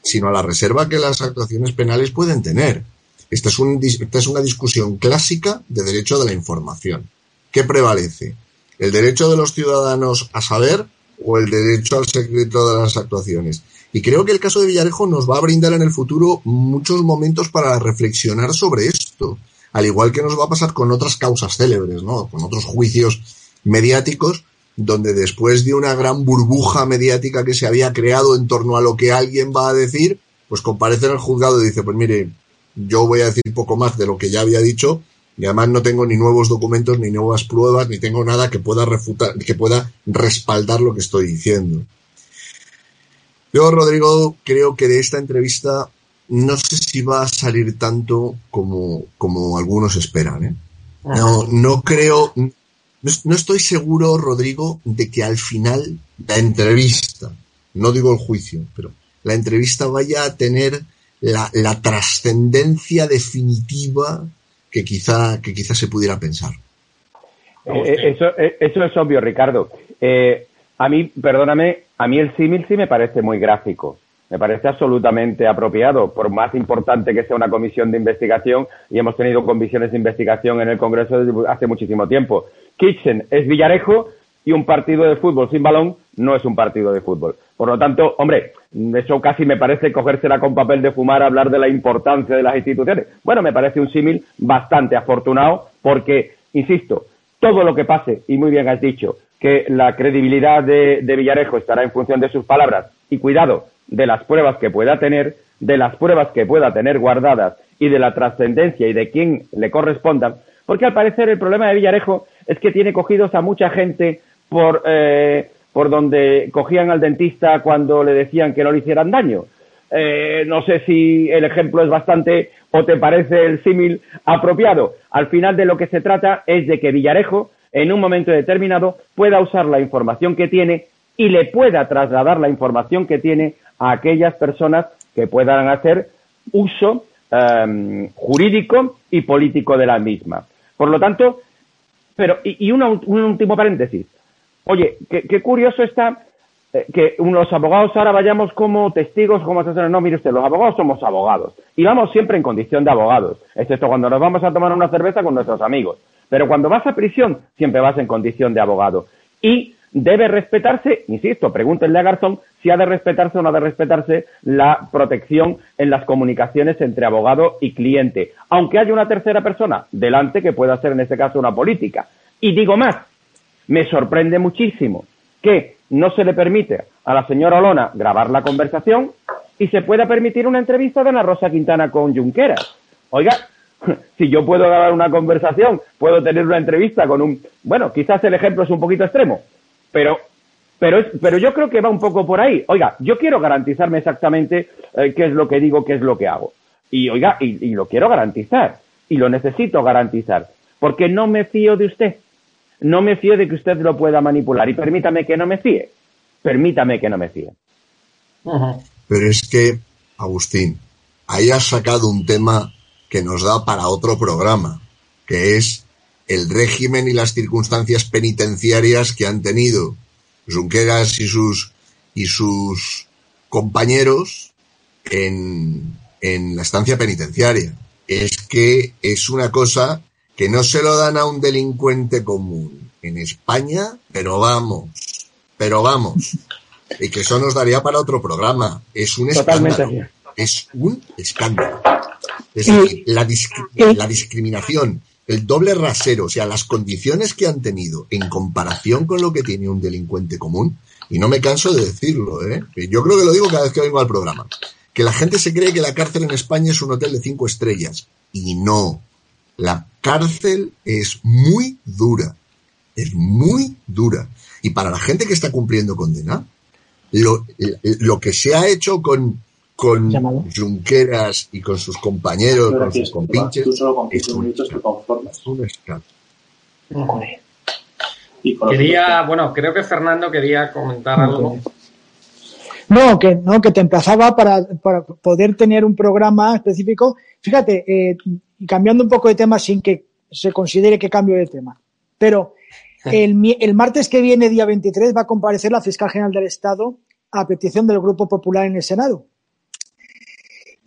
sino a la reserva que las actuaciones penales pueden tener. Esta es, esta es una discusión clásica de derecho de la información. ¿Qué prevalece? ¿El derecho de los ciudadanos a saber o el derecho al secreto de las actuaciones? Y creo que el caso de Villarejo nos va a brindar en el futuro muchos momentos para reflexionar sobre esto, al igual que nos va a pasar con otras causas célebres, ¿no? Con otros juicios mediáticos, donde después de una gran burbuja mediática que se había creado en torno a lo que alguien va a decir, pues comparece en el juzgado y dice, pues mire, yo voy a decir poco más de lo que ya había dicho y además no tengo ni nuevos documentos, ni nuevas pruebas, ni tengo nada que pueda refutar, que pueda respaldar lo que estoy diciendo. Yo, Rodrigo, creo que de esta entrevista no sé si va a salir tanto como, como algunos esperan. ¿eh? No, no creo, no, no estoy seguro, Rodrigo, de que al final la entrevista, no digo el juicio, pero la entrevista vaya a tener la, la trascendencia definitiva que quizá, que quizá se pudiera pensar. Eh, eso, eh, eso es obvio, Ricardo. Eh, a mí, perdóname, a mí el símil sí me parece muy gráfico. Me parece absolutamente apropiado, por más importante que sea una comisión de investigación, y hemos tenido comisiones de investigación en el Congreso desde hace muchísimo tiempo. Kitchen es Villarejo y un partido de fútbol sin balón no es un partido de fútbol. Por lo tanto, hombre, eso casi me parece cogérsela con papel de fumar hablar de la importancia de las instituciones. Bueno, me parece un símil bastante afortunado porque, insisto, todo lo que pase, y muy bien has dicho, que la credibilidad de, de Villarejo estará en función de sus palabras y cuidado de las pruebas que pueda tener, de las pruebas que pueda tener guardadas y de la trascendencia y de quién le correspondan, porque al parecer el problema de Villarejo es que tiene cogidos a mucha gente por, eh, por donde cogían al dentista cuando le decían que no le hicieran daño. Eh, no sé si el ejemplo es bastante o te parece el símil apropiado. Al final de lo que se trata es de que Villarejo, en un momento determinado, pueda usar la información que tiene y le pueda trasladar la información que tiene a aquellas personas que puedan hacer uso em, jurídico y político de la misma. Por lo tanto, pero, y, un último paréntesis. Oye, qué, curioso está eh, que los abogados ahora vayamos como testigos, como asesores. No, mire usted, los abogados somos abogados y vamos siempre en condición de abogados, excepto cuando nos vamos a tomar una cerveza con nuestros amigos. Pero cuando vas a prisión, siempre vas en condición de abogado. Y debe respetarse, insisto, pregúntenle a Garzón si ha de respetarse o no ha de respetarse la protección en las comunicaciones entre abogado y cliente, aunque haya una tercera persona delante que pueda ser en este caso una política. Y digo más, me sorprende muchísimo que no se le permite a la señora Olona grabar la conversación y se pueda permitir una entrevista de Ana Rosa Quintana con Junqueras. Oiga, si yo puedo grabar una conversación, puedo tener una entrevista con un... Bueno, quizás el ejemplo es un poquito extremo, pero, pero, es, pero yo creo que va un poco por ahí. Oiga, yo quiero garantizarme exactamente eh, qué es lo que digo, qué es lo que hago. Y oiga, y, lo quiero garantizar. Y lo necesito garantizar. Porque no me fío de usted. No me fío de que usted lo pueda manipular. Y permítame que no me fíe. Permítame que no me fíe. Pero es que, Agustín, ahí has sacado un tema que nos da para otro programa, que es el régimen y las circunstancias penitenciarias que han tenido Junqueras y sus, y sus compañeros en, en la estancia penitenciaria. Es que es una cosa que no se lo dan a un delincuente común en España, pero vamos, pero vamos. Y que eso nos daría para otro programa. Es un escándalo. Es un escándalo. Es decir, la, la discriminación el doble rasero, o sea, las condiciones que han tenido en comparación con lo que tiene un delincuente común, y no me canso de decirlo, ¿eh? yo creo que lo digo cada vez que vengo al programa, que la gente se cree que la cárcel en España es un hotel de cinco estrellas, y no, la cárcel es muy dura, es muy dura, y para la gente que está cumpliendo condena, lo, lo que se ha hecho con con Junqueras y con sus compañeros, con sus compinches. Quería, bueno, creo que Fernando quería comentar algo. No, que no, que te emplazaba para, para poder tener un programa específico. Fíjate, eh, cambiando un poco de tema sin que se considere que cambio de tema. Pero el, el martes que viene, día 23, va a comparecer la fiscal general del Estado a petición del Grupo Popular en el Senado.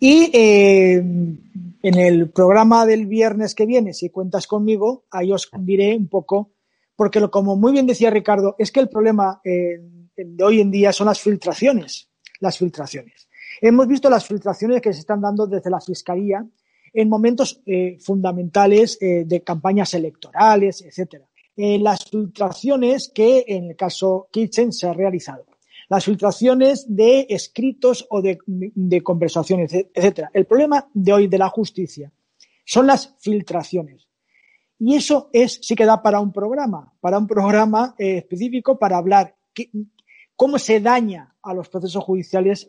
Y eh, en el programa del viernes que viene, si cuentas conmigo, ahí os diré un poco, porque lo, como muy bien decía Ricardo, es que el problema eh, de hoy en día son las filtraciones, las filtraciones. Hemos visto las filtraciones que se están dando desde la Fiscalía en momentos eh, fundamentales de campañas electorales, etcétera. las filtraciones que en el caso Kitchen se ha realizado las filtraciones de escritos o de, conversaciones, etcétera. El problema de hoy de la justicia son las filtraciones. Y eso es, sí que da para un programa, para un programa eh, específico para hablar cómo se daña a los procesos judiciales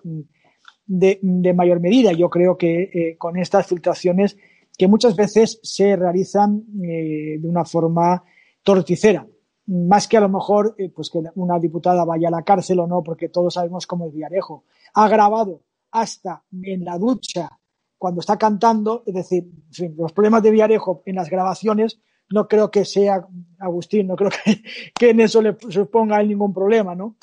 de, mayor medida. Yo creo que eh, con estas filtraciones que muchas veces se realizan eh, de una forma torticera más que a lo mejor eh, pues que una diputada vaya a la cárcel o no, porque todos sabemos cómo es Villarejo. Ha grabado hasta en la ducha cuando está cantando, es decir, los problemas de Villarejo en las grabaciones no creo que sea, Agustín, no creo que, en eso le suponga a él ningún problema, ¿no?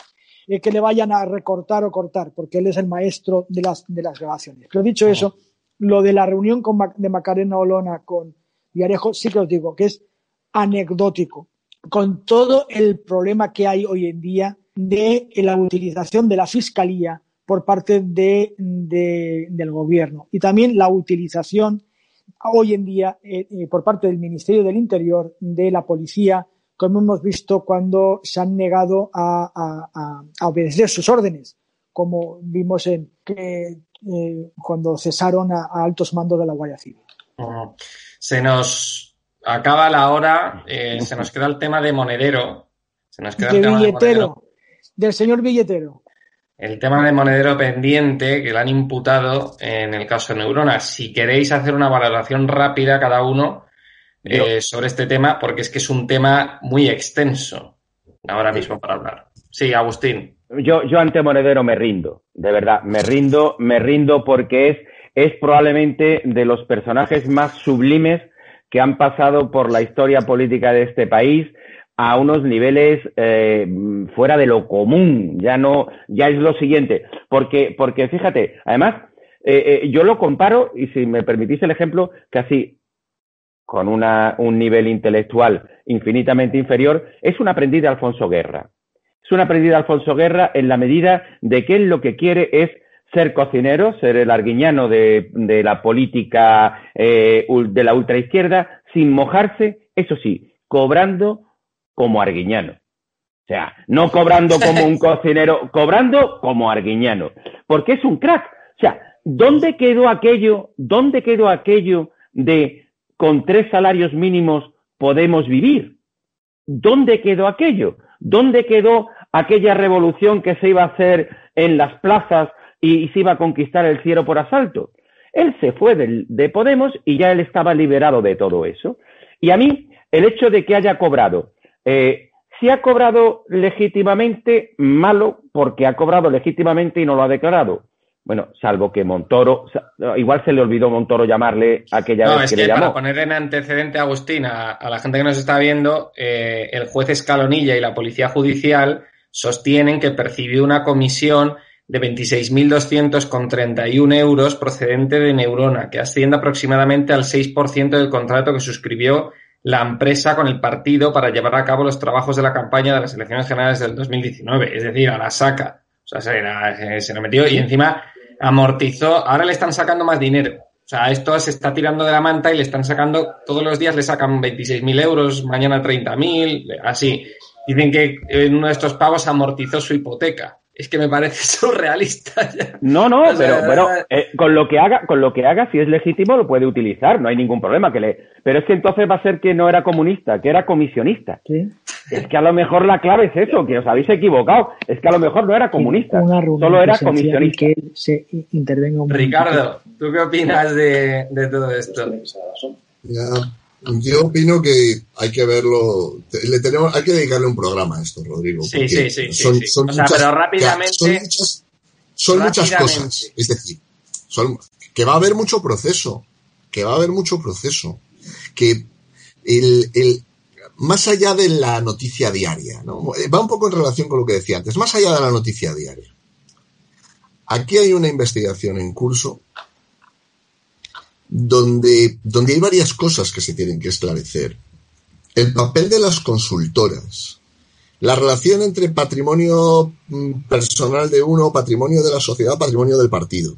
Eh, que le vayan a recortar o cortar, porque él es el maestro de las, de las grabaciones. Pero dicho eso, lo de la reunión con, de Macarena Olona con Villarejo, sí que os digo que es anecdótico con todo el problema que hay hoy en día de la utilización de la fiscalía por parte de, del gobierno y también la utilización hoy en día eh, eh, por parte del Ministerio del Interior de la policía, como hemos visto cuando se han negado a, obedecer sus órdenes, como vimos en que eh, cuando cesaron a, altos mandos de la Guardia Civil. Se nos acaba la hora, eh, se nos queda el tema de monedero. Se nos queda el tema billetero, del señor billetero. El tema de monedero pendiente que le han imputado en el caso de Neurona. Si queréis hacer una valoración rápida cada uno eh, sobre este tema, porque es que es un tema muy extenso ahora mismo para hablar. Sí, Agustín. yo, yo ante Monedero me rindo, de verdad, me rindo, me rindo porque es, es probablemente de los personajes más sublimes que han pasado por la historia política de este país a unos niveles eh, fuera de lo común. Ya no, ya es lo siguiente. Porque, porque fíjate, además, eh, eh, yo lo comparo, y si me permitís el ejemplo, casi con una, un nivel intelectual infinitamente inferior, es un aprendiz de Alfonso Guerra. Es un aprendiz de Alfonso Guerra en la medida de que él lo que quiere es ser cocinero, ser el arguiñano de, de la política eh, de la ultraizquierda, sin mojarse, eso sí, cobrando como arguiñano. O sea, no cobrando como un cocinero, cobrando como arguiñano. Porque es un crack. O sea, ¿dónde quedó aquello, dónde quedó aquello de con tres salarios mínimos podemos vivir? ¿Dónde quedó aquello? ¿Dónde quedó aquella revolución que se iba a hacer en las plazas y, se iba a conquistar el cielo por asalto. Él se fue de Podemos y ya él estaba liberado de todo eso. Y a mí, el hecho de que haya cobrado, eh, si ha cobrado legítimamente, malo, porque ha cobrado legítimamente y no lo ha declarado. Bueno, salvo que Montoro, igual se le olvidó Montoro llamarle aquella vez que, le llamó. Para poner en antecedente, Agustín, a, la gente que nos está viendo, eh, el juez Escalonilla y la Policía Judicial sostienen que percibió una comisión de 26.231 euros procedente de Neurona, que asciende aproximadamente al 6% del contrato que suscribió la empresa con el partido para llevar a cabo los trabajos de la campaña de las elecciones generales del 2019, es decir, a la saca. O sea, se, lo metió y encima amortizó. Ahora le están sacando más dinero. O sea, esto se está tirando de la manta y le están sacando, todos los días le sacan 26.000 euros, mañana 30.000, así. Dicen que uno de estos pagos amortizó su hipoteca es que me parece surrealista. No, no, pero bueno, eh, con lo que haga, con lo que haga, si es legítimo, lo puede utilizar, no hay ningún problema que le. Pero es que entonces va a ser que no era comunista, que era comisionista. Es que a lo mejor la clave es eso, que os habéis equivocado. Es que a lo mejor no era comunista, solo era comisionista. Que se intervenga Ricardo, ¿tú qué opinas de, de todo esto? Yo opino que hay que verlo, le tenemos, hay que dedicarle un programa a esto, Rodrigo. Sí, sí, sí. Son, muchas, pero rápidamente. Son muchas, cosas. Es decir, son, que va a haber mucho proceso, que va a haber mucho proceso, que el, el, más allá de la noticia diaria, ¿no? va un poco en relación con lo que decía antes, más allá de la noticia diaria. Aquí hay una investigación en curso donde, donde hay varias cosas que se tienen que esclarecer. El papel de las consultoras, la relación entre patrimonio mm, personal de uno, patrimonio de la sociedad, patrimonio del partido.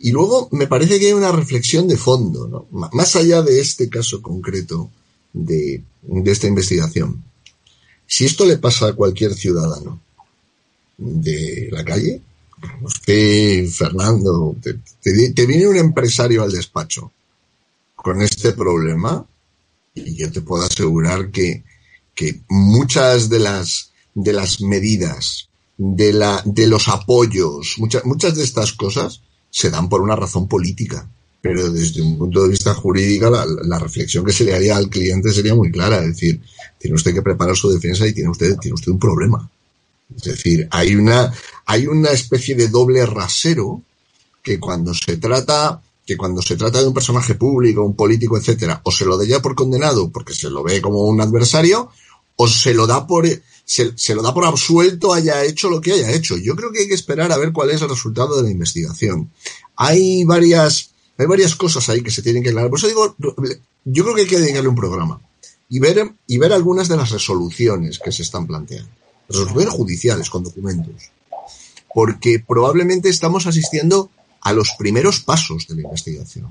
Y luego me parece que hay una reflexión de fondo, ¿no? más allá de este caso concreto de, de esta investigación. Si esto le pasa a cualquier ciudadano de la calle, Usted, Fernando, te, viene un empresario al despacho con este problema y yo te puedo asegurar que, que muchas de las, de las medidas, de, la, de los apoyos, muchas, muchas de estas cosas se dan por una razón política. Pero desde un punto de vista jurídico, la, la, reflexión que se le haría al cliente sería muy clara. Es decir, tiene usted que preparar su defensa y tiene usted, tiene usted un problema. Es decir, hay una, hay una especie de doble rasero que cuando se trata que cuando se trata de un personaje público, un político, etcétera, o se lo da ya por condenado porque se lo ve como un adversario, o se lo da por se, se, lo da por absuelto haya hecho lo que haya hecho. Yo creo que hay que esperar a ver cuál es el resultado de la investigación. Hay varias hay varias cosas ahí que se tienen que aclarar. Por eso digo, yo creo que hay que dedicarle un programa y ver y ver algunas de las resoluciones que se están planteando resoluciones judiciales con documentos. Porque probablemente estamos asistiendo a los primeros pasos de la investigación.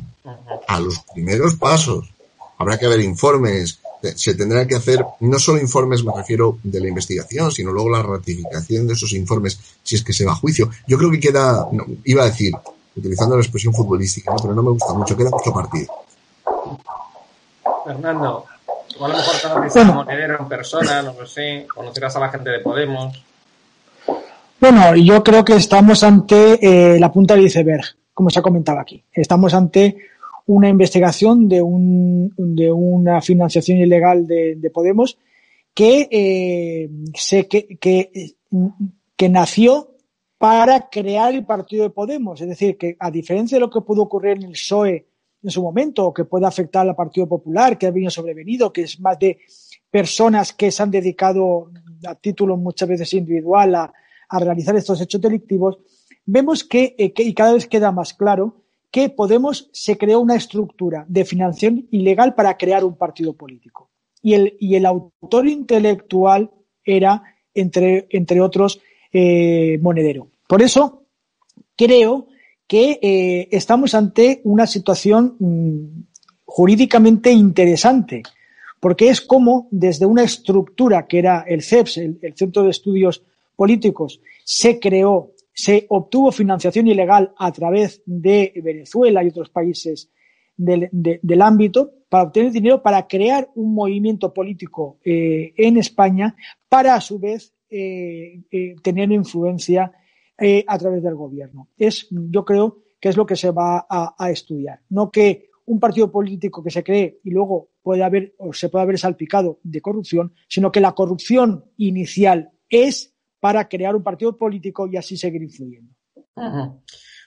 A los primeros pasos. Habrá que ver informes, se tendrá que hacer no solo informes, me refiero, de la investigación, sino luego la ratificación de esos informes si es que se va a juicio. Yo creo que queda, iba a decir, utilizando la expresión futbolística, pero no me gusta mucho, queda mucho partido. Fernando, a lo mejor conoces a Monedero en persona, no lo sé, conocerás a la gente de Podemos. Bueno, yo creo que estamos ante eh, la punta del iceberg, como se ha comentado aquí. Estamos ante una investigación de, un, de una financiación ilegal de, Podemos que, eh, que, que que nació para crear el partido de Podemos. Es decir, que a diferencia de lo que pudo ocurrir en el PSOE en su momento, o que puede afectar al Partido Popular, que ha venido sobrevenido, que es más de personas que se han dedicado a título muchas veces individual a, realizar estos hechos delictivos, vemos que, eh, que, y cada vez queda más claro, que Podemos se creó una estructura de financiación ilegal para crear un partido político. Y el, y el autor intelectual era, entre, entre otros, eh, Monedero. Por eso creo que eh, estamos ante una situación mm, jurídicamente interesante, porque es como desde una estructura que era el CEPS, el Centro de Estudios Políticos, se creó se obtuvo financiación ilegal a través de Venezuela y otros países del, ámbito para obtener dinero para crear un movimiento político eh, en España para a su vez eh, eh, tener influencia a través del gobierno. Es, yo creo que es lo que se va a, estudiar. No que un partido político que se cree y luego puede haber o se puede haber salpicado de corrupción, sino que la corrupción inicial es para crear un partido político y así seguir influyendo.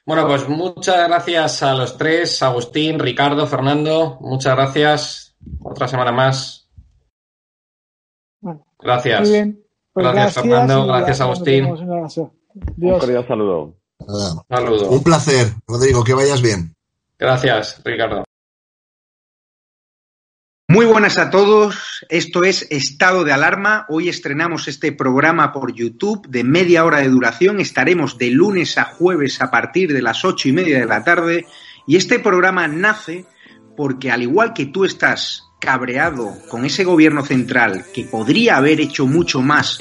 Bueno, pues muchas gracias a los tres, Agustín, Ricardo, Fernando, muchas gracias. Otra semana más. gracias. Muy bien. Pues gracias, Fernando, gracias, Agustín. Un cordial saludo. Saludo. Un placer, Rodrigo, que vayas bien. Gracias, Ricardo. Muy buenas a todos, esto es Estado de Alarma. Hoy estrenamos este programa por YouTube de media hora de duración. Estaremos de lunes a jueves a partir de las ocho y media de la tarde. Y este programa nace porque al igual que tú estás cabreado con ese gobierno central que podría haber hecho mucho más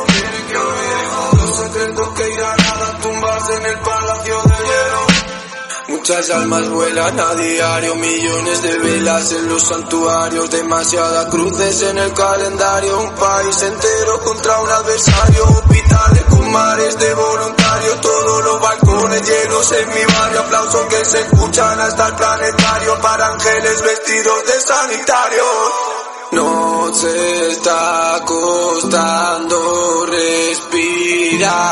Muchas almas vuelan a diario, millones de velas en los santuarios, demasiadas cruces en el calendario, un país entero contra un adversario, hospitales con mares de voluntarios, todos los balcones llenos en mi barrio, aplausos que se escuchan hasta el planetario para ángeles vestidos de sanitario. No se está costando respirar.